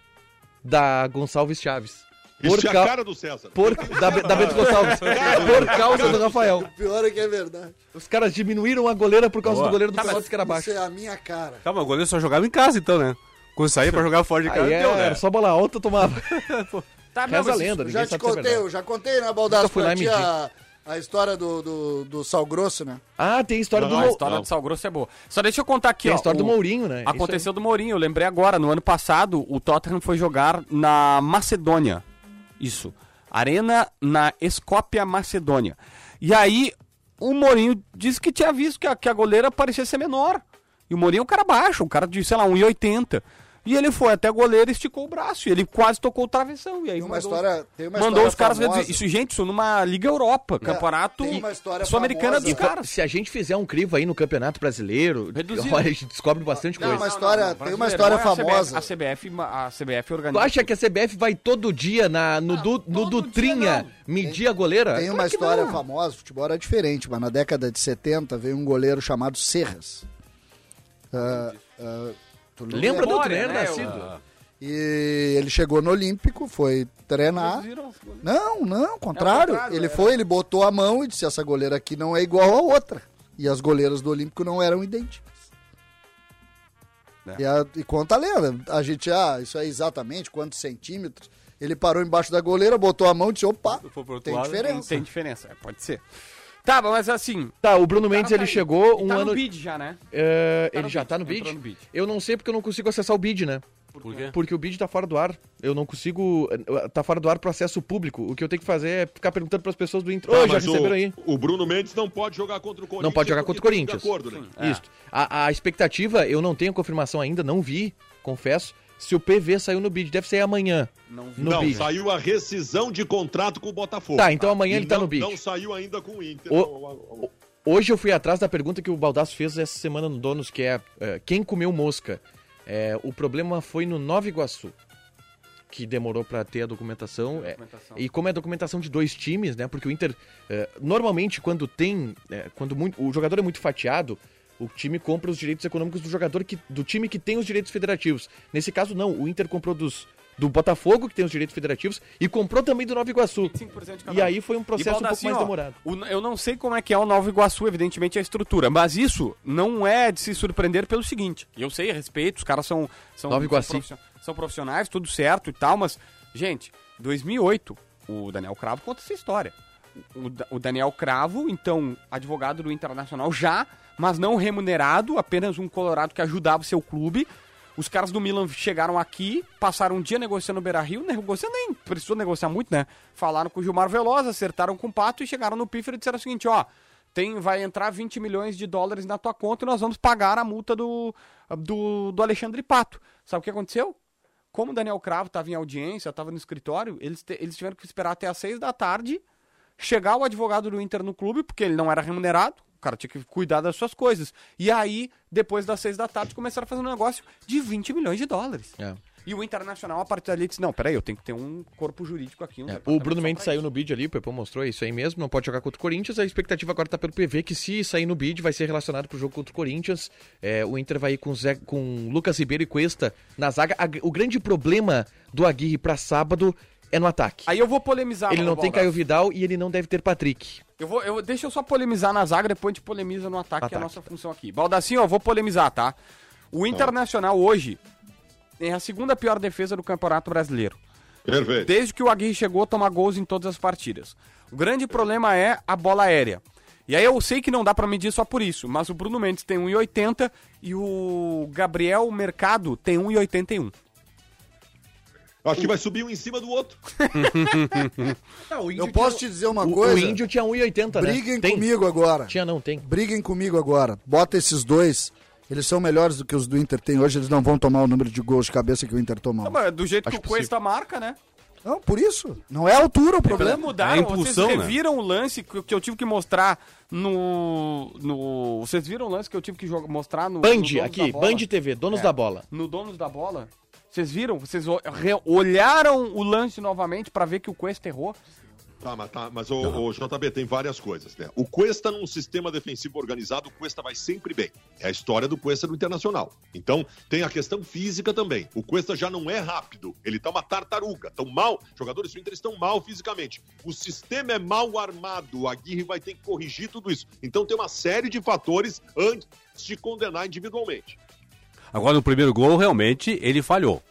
da Gonçalves Chaves. Por, Isso é a ca- cara do César. por da, da Bento Gonçalves. por causa do Rafael. O pior é que é verdade. Os caras diminuíram a goleira por causa Boa. do goleiro do Tá, Pelotas que era baixo. Isso é a minha cara. Tá, mas o goleiro só jogava em casa então, né? Quando saía pra jogar fora de casa, Aí é, deu, né? era só bola alta, tomava. Tá, Reza a mas lenda, já te é contei, eu já contei, né, Baldassi, Nunca fui lá pra ti medir. a, a história do, do, do Sal Grosso, né? Ah, tem a história do A história do Sal Grosso é boa. Só deixa eu contar aqui, Tem ó. a história do o- Mourinho, né? Aconteceu do Mourinho, eu lembrei agora. No ano passado, o Tottenham foi jogar na Macedônia. Isso. Arena na Escópia, Macedônia. E aí, o Mourinho disse que tinha visto que a, que a goleira parecia ser menor. E o Mourinho é um cara baixo, um cara de, sei lá, 1,80. E ele foi até a goleira e esticou o braço. E ele quase tocou o travessão. E aí Tem uma mandou, história, tem uma mandou história os caras famosa. Isso, gente, isso numa Liga Europa, campeonato uma história sul-americana dos caras. Se a gente fizer um crivo aí no Campeonato Brasileiro, Reduzido. olha, a gente descobre bastante Não, coisa. mas- história- tem uma história não é famosa. A CBF, a CBF Tu organiza. acha que a CBF vai todo dia na, no, du, no todo Dutrinha dia medir a goleira? Tem uma Claro história não. famosa, o futebol era diferente, mas na década de 70 veio um goleiro chamado Serras. Ah, ah, tu não Lembra do treino né, nascido? E ele chegou no Olímpico, foi treinar. Não, não, contrário. contrário, ele era. foi, ele botou a mão e disse: essa goleira aqui não é igual a outra. E as goleiras do Olímpico não eram idênticas. É. E, a- e conta a lenda. A gente, ah, isso é exatamente quantos centímetros. Ele parou embaixo da goleira, botou a mão e disse: opa, tem lado, diferença. Tem diferença, é, pode ser. Tá, mas assim. Tá, o Bruno Mendes ele tá aí. chegou E um tá ano. no bid já, né? É, Tá ele já bid, tá no bid? no bid. Eu não sei porque eu não consigo acessar o bid, né? Por quê? Porque o bid tá fora do ar. Eu não consigo. Tá fora do ar pro acesso público. O que eu tenho que fazer é ficar perguntando pras pessoas do Inter. Tá, Ô, já receberam o, aí? o Bruno Mendes não pode jogar contra o Corinthians. Não pode jogar contra o ter Corinthians. Acordo, né? Isso. A, a expectativa, eu não tenho confirmação ainda, não vi, confesso, se o PV saiu no bid. Deve sair amanhã. Não vi. No não, bid. saiu a rescisão de contrato com o Botafogo. Tá, então amanhã E ele tá não- no bid. Não saiu ainda com o Inter. O- Hoje eu fui atrás da pergunta que o Baldasso fez essa semana no Donos, que é, é, quem comeu mosca? É, o problema foi no Nova Iguaçu, que demorou pra ter a documentação. é, Documentação. e como é documentação de dois times, né? Porque o Inter, é, normalmente, quando tem. é, quando muito, o jogador é muito fatiado, o time compra os direitos econômicos do jogador, que, do time que tem os direitos federativos. Nesse caso, não. O Inter comprou dos, do Botafogo, que tem os direitos federativos, e comprou também do Nova Iguaçu. 5% de cada E aí foi um processo um pouco mais ó, demorado. o- eu não sei como é que é o Nova Iguaçu, evidentemente, a estrutura. Mas isso não é de se surpreender pelo seguinte. Eu sei, respeito, os caras são, são, Nova são, Iguaçu. são profissionais, tudo certo e tal, mas, gente, 2008, o Daniel Cravo conta essa história. O, o Daniel Cravo, então, advogado do Internacional já, mas não remunerado, apenas um colorado que ajudava o seu clube, Os caras do Milan chegaram aqui, passaram um dia negociando no Beira-Rio, negociando nem precisou negociar muito, né? Falaram com o Gilmar Veloz, acertaram com o Pato e chegaram no Pífero e disseram o seguinte, ó, tem, vai entrar 20 milhões de dólares na tua conta e nós vamos pagar a multa do, do, do Alexandre Pato. Sabe o que aconteceu? Como o Daniel Cravo estava em audiência, estava no escritório, eles, te- eles tiveram que esperar até às seis da tarde chegar o advogado do Inter no clube, porque ele não era remunerado, o cara tinha que cuidar das suas coisas. E aí, depois das seis da tarde, começaram a fazer um negócio de 20 milhões de dólares. É. E o Internacional, a partir dali, disse, não, peraí, eu tenho que ter um corpo jurídico aqui. Um É, o Bruno Mendes saiu no bid ali, o Pepão mostrou isso aí mesmo, não pode jogar contra o Corinthians. A expectativa agora tá pelo PV que se sair no bid vai ser relacionado pro jogo contra o Corinthians. É, o Inter vai ir com, Zé, com Lucas Ribeiro e Cuesta na zaga. O grande problema do Aguirre pra sábado é no ataque. Aí eu vou polemizar. ele não tem Caio Vidal e ele não deve ter Patrick. Eu vou, eu, deixa eu só polemizar na zaga, depois a gente polemiza no ataque, que é a Ataque. nossa função aqui. Baldacinho, eu vou polemizar, tá? O Internacional hoje tem a segunda pior defesa do Campeonato Brasileiro. Perfeito. Desde que o Aguirre chegou, toma gols em todas as partidas. O grande problema é a bola aérea. E aí eu sei que não dá pra medir só por isso, mas o Bruno Mendes tem 1,80 e o Gabriel Mercado tem 1,81. Acho que vai subir um em cima do outro. Eu posso te dizer uma o, coisa? o Índio tinha 1,80, né? Briguem Tem? comigo agora. Tinha não, tem. Briguem comigo agora. Bota esses dois. Eles são melhores do que os do Inter tem hoje. Eles não vão tomar o número de gols de cabeça que o Inter tomou. Não, mas do jeito Acho que o Cuesta marca, né? Não, por isso. Não é a altura o Eles problema. mudaram, É a impulsão, vocês né? reviram o lance que eu tive que mostrar no. no vocês viram o lance que eu tive que mostrar no. Band, no aqui? Band TV, donos É. da bola. No Donos da Bola? Vocês viram? Vocês olharam o lance novamente pra ver que o Cuesta errou? Tá, mas, tá, mas o, o JB tem várias coisas, né? O Cuesta num sistema defensivo organizado, o Cuesta vai sempre bem. É a história do Cuesta no Internacional. Então, tem a questão física também. O Cuesta já não é rápido, ele tá uma tartaruga. Tão mal, jogadores do Inter estão mal fisicamente. O sistema é mal armado, o Aguirre vai ter que corrigir tudo isso. Então tem uma série de fatores antes de condenar individualmente. Agora, no primeiro gol, realmente, ele falhou.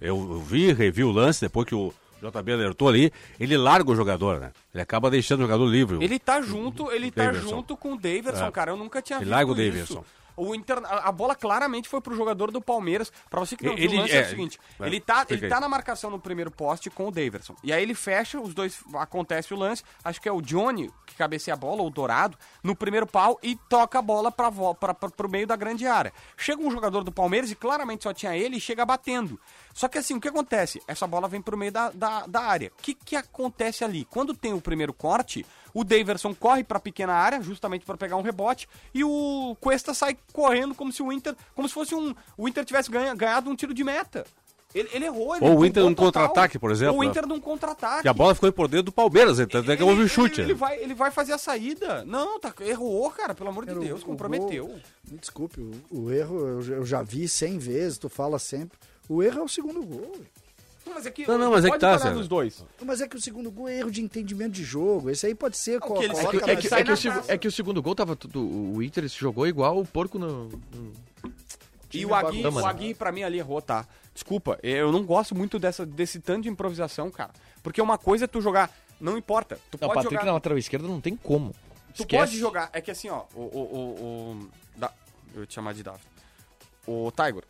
Eu, vi, revi o lance, depois que o JB alertou ali, ele larga o jogador, né? Ele acaba deixando o jogador livre. Ele tá junto, ele tá junto com o Daverson, É. cara. Eu nunca tinha Ele visto larga o isso. O Inter, a, bola claramente foi pro jogador do Palmeiras. Pra você que não viu Ele- o lance, é, é, o seguinte: é, ele, tá, ele tá na marcação no primeiro poste com o Daverson. E aí ele fecha, os dois. Acontece o lance. Acho que é o Johnny que cabeceia a bola, ou o Dourado, no primeiro pau e toca a bola pra, pra, pra, pro meio da grande área. Chega um jogador do Palmeiras e claramente só tinha ele e chega batendo. Só que assim, o que acontece? Essa bola vem pro meio da, da, da área. O que, que acontece ali? Quando tem o primeiro corte, o Daverson corre pra pequena área, justamente pra pegar um rebote, e o Cuesta sai correndo como se o Inter, como se fosse um, o Inter tivesse ganha- ganhado um tiro de meta. Ele, ele errou, ele Ou o Inter num contra-ataque, por exemplo, Ou o? Inter num contra-ataque. Que a bola ficou por dentro do Palmeiras, então até que houve um chute. Ele, ele vai, ele vai fazer a saída. Não, tá, errou, cara, pelo amor de Era o- Deus, o comprometeu. gol- Me desculpe, o, o erro eu, já- eu já vi 100 vezes, tu fala sempre. O erro é o segundo gol. Não, mas é que, Não, não, mas é que tá, parar Sérgio. nos dois. Mas é que o segundo gol é erro de entendimento de jogo. Esse aí pode ser. que ele- É coloca que, é que- é que na o, é que o segundo gol tava tudo. O Inter se jogou igual o porco no. no- E o bagunça, o? Aguirre, pra mim, ali errou, tá? Desculpa, eu não gosto muito dessa, desse tanto de improvisação, cara. Porque uma coisa é tu jogar. Não importa. Tu Não, o pode Patrick jogar. na lateral esquerda não tem como. Tu Esquece. pode jogar. É que assim, ó. O. o, o, o- da- eu ia te chamar de Davi. O Tiger.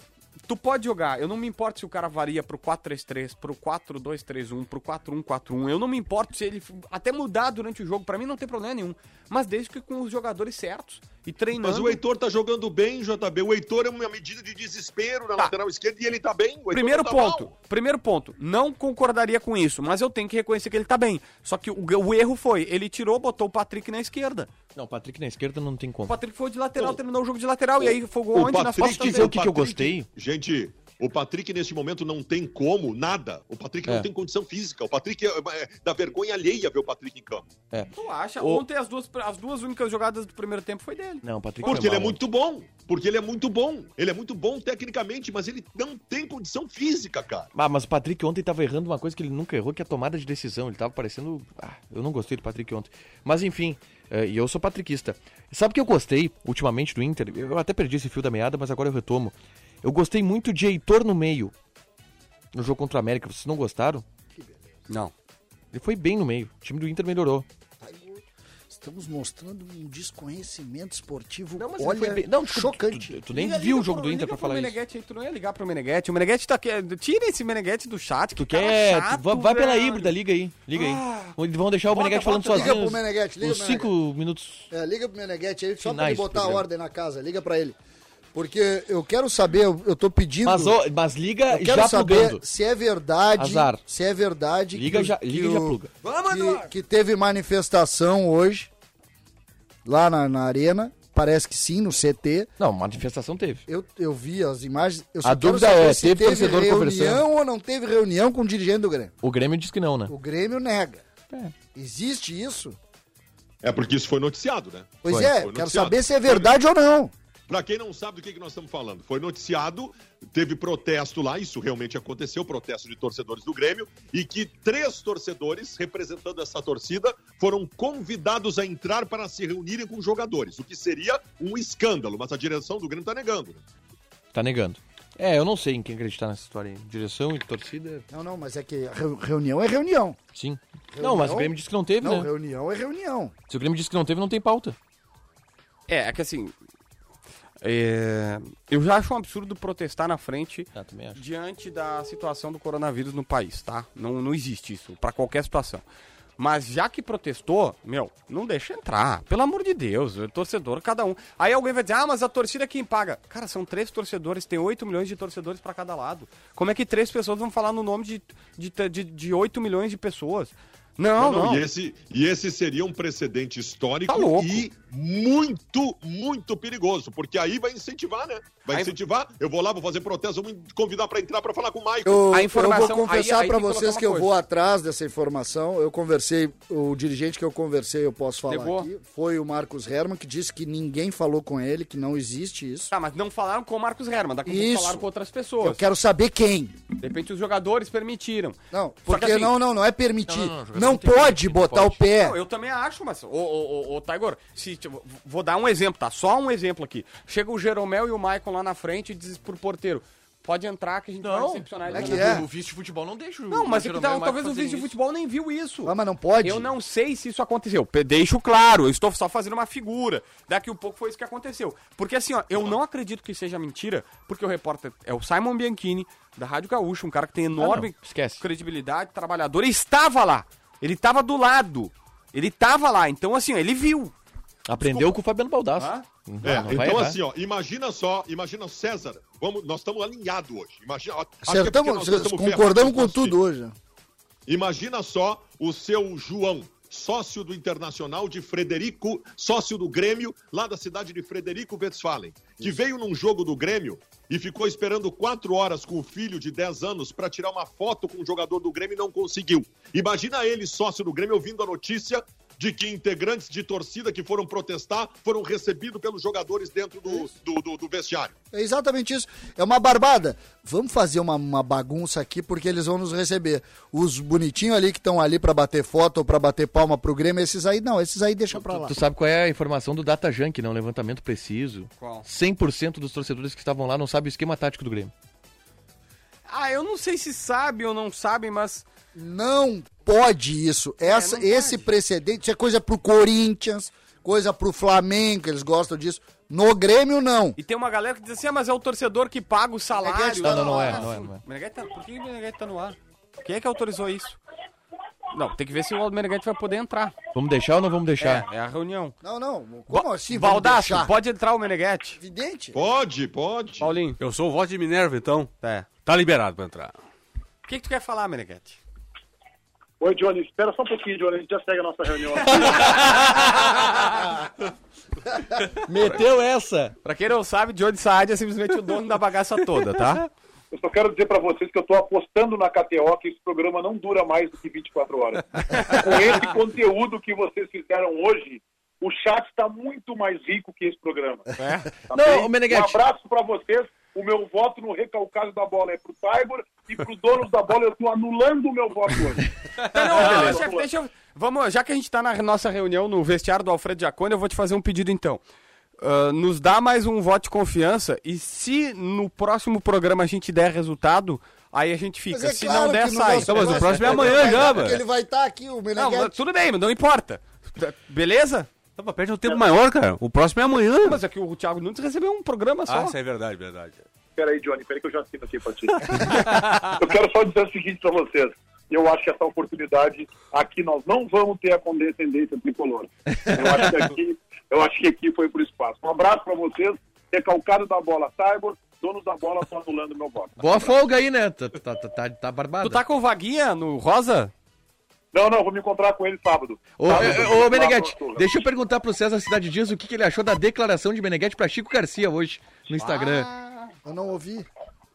Tu pode jogar, eu não me importo se o cara varia pro 4-3-3, pro 4-2-3-1, pro 4-1-4-1. Eu não me importo se ele até mudar durante o jogo, pra mim não tem problema nenhum. Mas desde que com os jogadores certos e treinando. Mas o Heitor tá jogando bem, JB. O Heitor é uma medida de desespero na Tá. lateral esquerda e ele tá bem. O Heitor Primeiro não tá ponto, mal. primeiro ponto, não concordaria com isso, mas eu tenho que reconhecer que ele tá bem. Só que o, o erro foi, ele tirou, botou o Patrick na esquerda. Não, o Patrick na esquerda não tem O como. Patrick foi de lateral, terminou o jogo de lateral, e aí foi o O onde? Nas Patrick, costas dizer dele. o que que eu gostei? Gente, o Patrick nesse momento não tem como, nada. O Patrick É. não tem condição física. O Patrick é, é, dá vergonha alheia ver o Patrick em campo. É. Tu acha? O- Ontem as duas, as duas únicas jogadas do primeiro tempo foi dele. Não, o Patrick Porque foi ele é muito bom. Porque ele é muito bom. Ele é muito bom tecnicamente, mas ele não tem condição física, cara. Ah, mas o Patrick ontem tava errando uma coisa que ele nunca errou, que é a tomada de decisão. Ele tava parecendo. Ah, eu não gostei do Patrick ontem. Mas enfim, é, e eu sou patriquista. Sabe o que eu gostei ultimamente do Inter? Eu até perdi esse fio da meada, mas agora eu retomo. Eu gostei muito de Heitor no meio. No jogo contra o América. Vocês não gostaram? Não. Ele foi bem no meio. O time do Inter melhorou. estamos mostrando um desconhecimento esportivo. Não, mas ele olha, foi bem- não, chocante. Tu, tu nem viu o jogo do Inter pra falar isso. Meneghetti aí, tu não ia ligar pro Meneghetti. O Meneghetti tá aqui. Tira esse Meneghetti do chat. Tu que cara quer. chato, tu vai, vai pela híbrida, liga aí. Liga Ah. aí. Eles vão deixar o Bota, Meneghetti falando bota, sozinho. liga pro Meneghetti, liga Uns pro 5 minutos. É, liga pro Meneghetti aí, só pra ele botar a ordem na casa. Liga pra ele. Porque eu quero saber, eu, tô pedindo. Mas, mas liga eu quero já saber plugando. se é verdade. Azar. Se é verdade. Liga que, já- que liga e já o- pluga. que, que teve manifestação hoje, lá na, na arena. Parece que sim, no CT. Não, manifestação teve. Eu, eu vi as imagens. Eu só A dúvida é, se teve torcedor reunião conversando? ou não teve reunião com o dirigente do Grêmio. O Grêmio diz que não, né? O Grêmio nega. É. Existe isso? É porque isso foi noticiado, né? Pois Foi, é, foi quero saber se é verdade ou não. Pra quem não sabe do que, que nós estamos falando, foi noticiado, teve protesto lá, isso realmente aconteceu, protesto de torcedores do Grêmio, e que três torcedores, representando essa torcida, foram convidados a entrar para se reunirem com jogadores, o que seria um escândalo, mas a direção do Grêmio tá negando. né? Tá negando. É, eu não sei em quem acreditar nessa história aí. Direção e torcida, Não, não, mas é que re- reunião é reunião. sim. Reunião? Não, mas o Grêmio disse que não teve, Não, né? reunião é reunião. Se o Grêmio disse que não teve, não tem pauta. É, é que assim. É, Eu já acho um absurdo protestar na frente Ah, diante da situação do coronavírus no país, tá? Não, não existe isso, pra qualquer situação. Mas já que protestou, meu, não deixa entrar. Pelo amor de Deus, é torcedor, cada um. Aí alguém vai dizer, ah, mas a torcida é quem paga. Cara, são três torcedores, tem 8 milhões de torcedores pra cada lado. Como é que três pessoas vão falar no nome de, de, de, de 8 milhões de pessoas? Não, não. E, esse, e esse seria um precedente histórico Tá louco. e muito, muito perigoso, porque aí vai incentivar, né? Vai Aí- incentivar. Eu vou lá, vou fazer protesto, vou me convidar para entrar para falar com o Michael. Eu, A eu informação- vou confessar que vocês que eu vou atrás dessa informação. Eu conversei, o dirigente que eu conversei, eu posso falar Negou. aqui, foi o Marcos Herman, que disse que ninguém falou com ele, que não existe isso. Tá, mas não falaram com o Marcos Herman, daqui Isso. falaram com outras Eu pessoas. quero saber quem. De repente os jogadores permitiram. Não, porque assim- não, não, não é permitir. Não, Não, não, não, pode botar pode. o pé. Não, eu também acho, mas, ô, ô, ô, ô Taigor, se, tipo, vou dar um exemplo, tá? Só um exemplo aqui. Chega o Jeromel e o Maicon lá na frente e diz pro porteiro, pode entrar que a gente vai Não, recepcionar é que é. O vice de futebol não deixa o Não, mas é que tal- talvez o vice de isso. futebol nem viu isso. Ah, mas não pode. Eu não sei se isso aconteceu. Deixo claro, eu estou só fazendo uma figura. Daqui um pouco foi isso que aconteceu. Porque assim, ó, eu não acredito que seja mentira, porque o repórter é o Simon Bianchini, da Rádio Gaúcho, um cara que tem enorme Ah, não, esquece. credibilidade, trabalhador, e estava lá. Ele estava do lado. Ele estava lá. Então, assim, ó, ele viu. Aprendeu com o Fabiano Baldasso. Ah? É, então errar. assim, ó, imagina só, imagina César, vamos, nós estamos alinhados hoje. Imagina, acho que é Acertamos, nós estamos concordamos com tudo hoje. Imagina só o seu João, sócio do Internacional de Frederico, sócio do Grêmio, lá da cidade de Frederico Westphalen, que veio num jogo do Grêmio e ficou esperando quatro horas com o filho de 10 anos para tirar uma foto com o jogador do Grêmio e não conseguiu. Imagina ele, sócio do Grêmio, ouvindo a notícia de que integrantes de torcida que foram protestar foram recebidos pelos jogadores dentro do, do, do- do vestiário. É exatamente isso. É uma barbada. Vamos fazer uma, uma bagunça aqui porque eles vão nos receber. Os bonitinhos ali que estão ali pra bater foto ou pra bater palma pro Grêmio, esses aí não, esses aí deixa pra lá. Tu sabe qual é a informação do Data Junk, né? Um levantamento preciso. Qual? 100% dos torcedores que estavam lá não sabem o esquema tático do Grêmio. Ah, eu não sei se sabe ou não sabe, mas. Não pode isso. Essa, É, não esse pode. precedente, isso é coisa pro Corinthians, coisa pro Flamengo, eles gostam disso. No Grêmio, não. E tem uma galera que diz assim, ah, mas é o torcedor que paga o salário. Tá Não, não, não no é, não é, não é. Meneghete tá... Por que o Meneghete tá no ar? Quem é que autorizou isso? Não, tem que ver se o Meneghete vai poder entrar. Vamos deixar ou não vamos deixar? É, é a reunião. Não, não. Como assim? Baldaço, pode entrar o Meneghete? Evidente. Pode, pode. Paulinho. Eu sou o voto de Minerva, então. É. Tá liberado pra entrar. O que, que tu quer falar, Meneghete? Oi, Johnny, espera só um pouquinho, Johnny, a gente já segue a nossa reunião. Meteu essa! Pra quem não sabe, Johnny Saad é simplesmente o dono da bagaça toda, tá? Eu só quero dizer pra vocês que eu tô apostando na KTO que esse programa não dura mais do que 24 horas. Com esse conteúdo que vocês fizeram hoje, o chat está muito mais rico que esse programa. É. Tá Não, bem? Meneghetti. Um abraço pra vocês. O meu voto no recalcado da bola é pro Tybor e pros donos da bola eu tô anulando o meu voto hoje. Tá, não, não, chefe, deixa eu... Vamos, já que a gente tá na nossa reunião no vestiário do Alfredo Jacone, eu vou te fazer um pedido então. Ah, nos dá mais um voto de confiança e se no próximo programa a gente der resultado, aí a gente fica. É se claro não der, sai. nosso mas o próximo é amanhã já, ele vai estar aqui, o Não, Meneghete. tudo bem, mas não importa. Beleza? Tá, mas perde um tempo maior, cara. O próximo é amanhã. Mas é que o Thiago Nunes recebeu um programa só. Ah, isso é verdade, verdade. Peraí, Johnny, peraí que eu já assino aqui pra ti. eu quero só dizer o seguinte pra vocês. Eu acho que essa oportunidade, aqui nós não vamos ter a condescendência tricolor. Eu acho que aqui, eu acho que aqui foi pro espaço. Um abraço pra vocês. Recalcado da bola, Cyborg. Donos da bola estão anulando meu voto. Boa folga aí, né? Tá, tá, tá, tá, tá barbado. Tu tá com vaguinha no Rosa? Não, não, vou me encontrar com ele sábado. Ô, Sábado, ô, ô, Meneghetti, deixa eu perguntar pro César Cidade Dias o que, que ele achou da declaração de Meneghetti pra Chico Garcia hoje no Instagram. Eu não ouvi.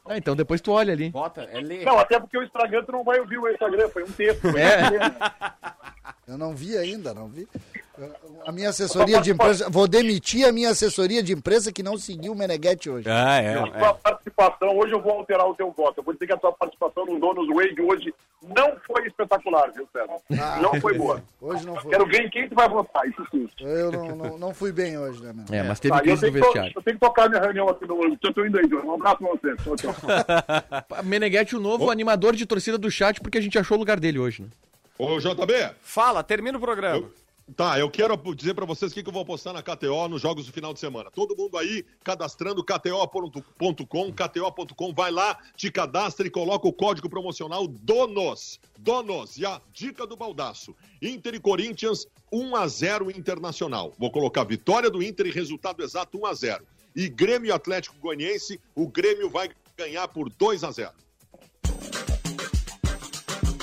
Ah, então depois tu olha ali. Bota, é ler. Não, até porque o Instagram tu não vai ouvir o Instagram, foi um texto. foi É. um texto. Eu não vi ainda, não vi. A minha assessoria de imprensa. Vou demitir a minha assessoria de imprensa que não seguiu o Meneghetti hoje. Ah, é. a tua participação, hoje eu vou alterar o teu voto. Eu vou dizer que a tua participação no Donos Wade hoje não foi espetacular, viu, César? Ah. Não foi boa. Hoje não foi. Quero ver em quem tu vai votar, isso sim. Eu não, não, não fui bem hoje, né, meu? É, mas teve Tá, e eu, crise no tenho que, to- vestiário. eu tenho que tocar minha reunião aqui no. Eu tô indo aí, João. Um abraço pra você. Tchau, tchau. Meneghetti, o novo animador de torcida do chat, porque a gente achou o lugar dele hoje, né? Ô, JB, Fala, termina o programa. Tá, eu quero dizer pra vocês o que que eu vou postar na KTO nos jogos do final de semana. Todo mundo aí cadastrando kto.com, kto.com, vai lá, te cadastra e coloca o código promocional DONOS. DONOS. E a dica do baldaço: Inter e Corinthians 1 a 0 Internacional. Vou colocar vitória do Inter e resultado exato 1 a 0. E Grêmio Atlético Goianiense, o Grêmio vai ganhar por 2 a 0.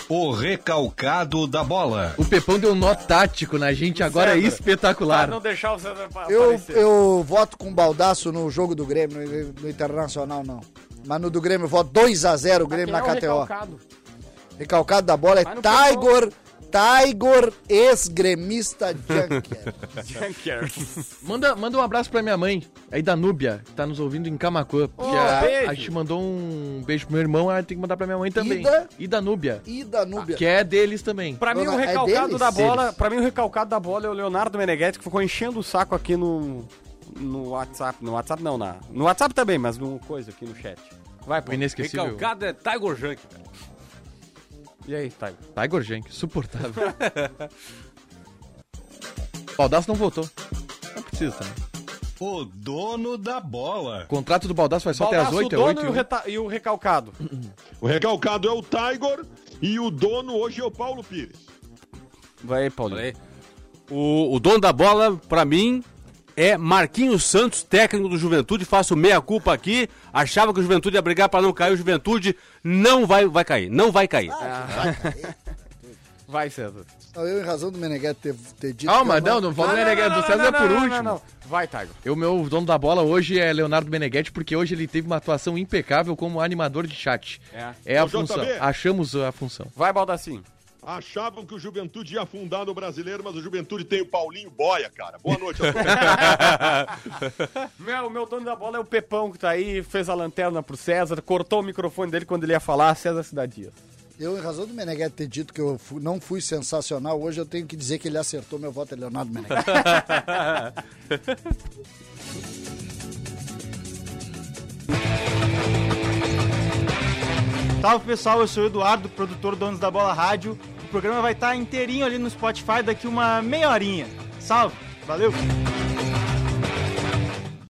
O recalcado da bola. O Pepão deu um nó tático na gente agora, é César. espetacular. Pra não deixar o César Eu, eu voto com baldaço no jogo do Grêmio, no, no Internacional não. Mas no do Grêmio eu voto 2x0 o Grêmio Quem na é KTO. recalcado? Recalcado da bola é Vai no Tiger, ex-gremista Junker. Junker. Manda, manda um abraço pra minha mãe, aí da Núbia, que tá nos ouvindo em Camacuã. Porque a, beijo. a gente mandou um beijo pro meu irmão, aí tem que mandar pra minha mãe também. Ida? E da Núbia, E da Núbia. que é deles também. Pra mim, o é recalcado deles? da bola. Deles. Pra mim, o recalcado da bola é o Leonardo Meneghetti, que ficou enchendo o saco aqui no. No WhatsApp. No WhatsApp não, na. No WhatsApp também, mas no coisa aqui no chat. Vai, pô. O inesquecível. Recalcado é Tiger Junk, cara. E aí, Tiger? Tiger Genk, suportável. Baldaço não voltou. Não precisa também. O dono da bola. O contrato do Baldaço vai só até as Baldaço, 8, é o dono 8 e o, reta- e o recalcado. O recalcado é o Tiger e o dono hoje é o Paulo Pires. Vai aí, Paulinho. Aí. O, o dono da bola, pra mim, é Marquinhos Santos, técnico do Juventude. Faço meia culpa aqui. Achava que o Juventude ia brigar pra não cair. O Juventude não vai, vai cair. Não vai cair. Vai, César. Não, eu, em razão do Meneghetti ter, ter dito. Calma, que eu não, não vamos negar. Do César é por não, último. Não, não, Vai, Tiger. O meu dono da bola hoje é Leonardo Meneghetti, porque hoje ele teve uma atuação impecável como animador de chat. É. É a função. Achamos a função. Vai, Baldacinho. Achavam que o Juventude ia afundar no brasileiro, mas o Juventude tem o Paulinho Boia, cara. Boa noite a todos. Meu, meu dono da bola é o Pepão que tá aí, fez a lanterna pro César, cortou o microfone dele quando ele ia falar, César Cidade Dias. Eu, em razão do Meneghetti ter dito que eu fu- não fui sensacional, hoje eu tenho que dizer que ele acertou meu voto, é Leonardo Meneghetti. Salve pessoal, eu sou o Eduardo, produtor do Donos da Bola Rádio. O programa vai estar inteirinho ali no Spotify daqui uma meia horinha. Salve, valeu!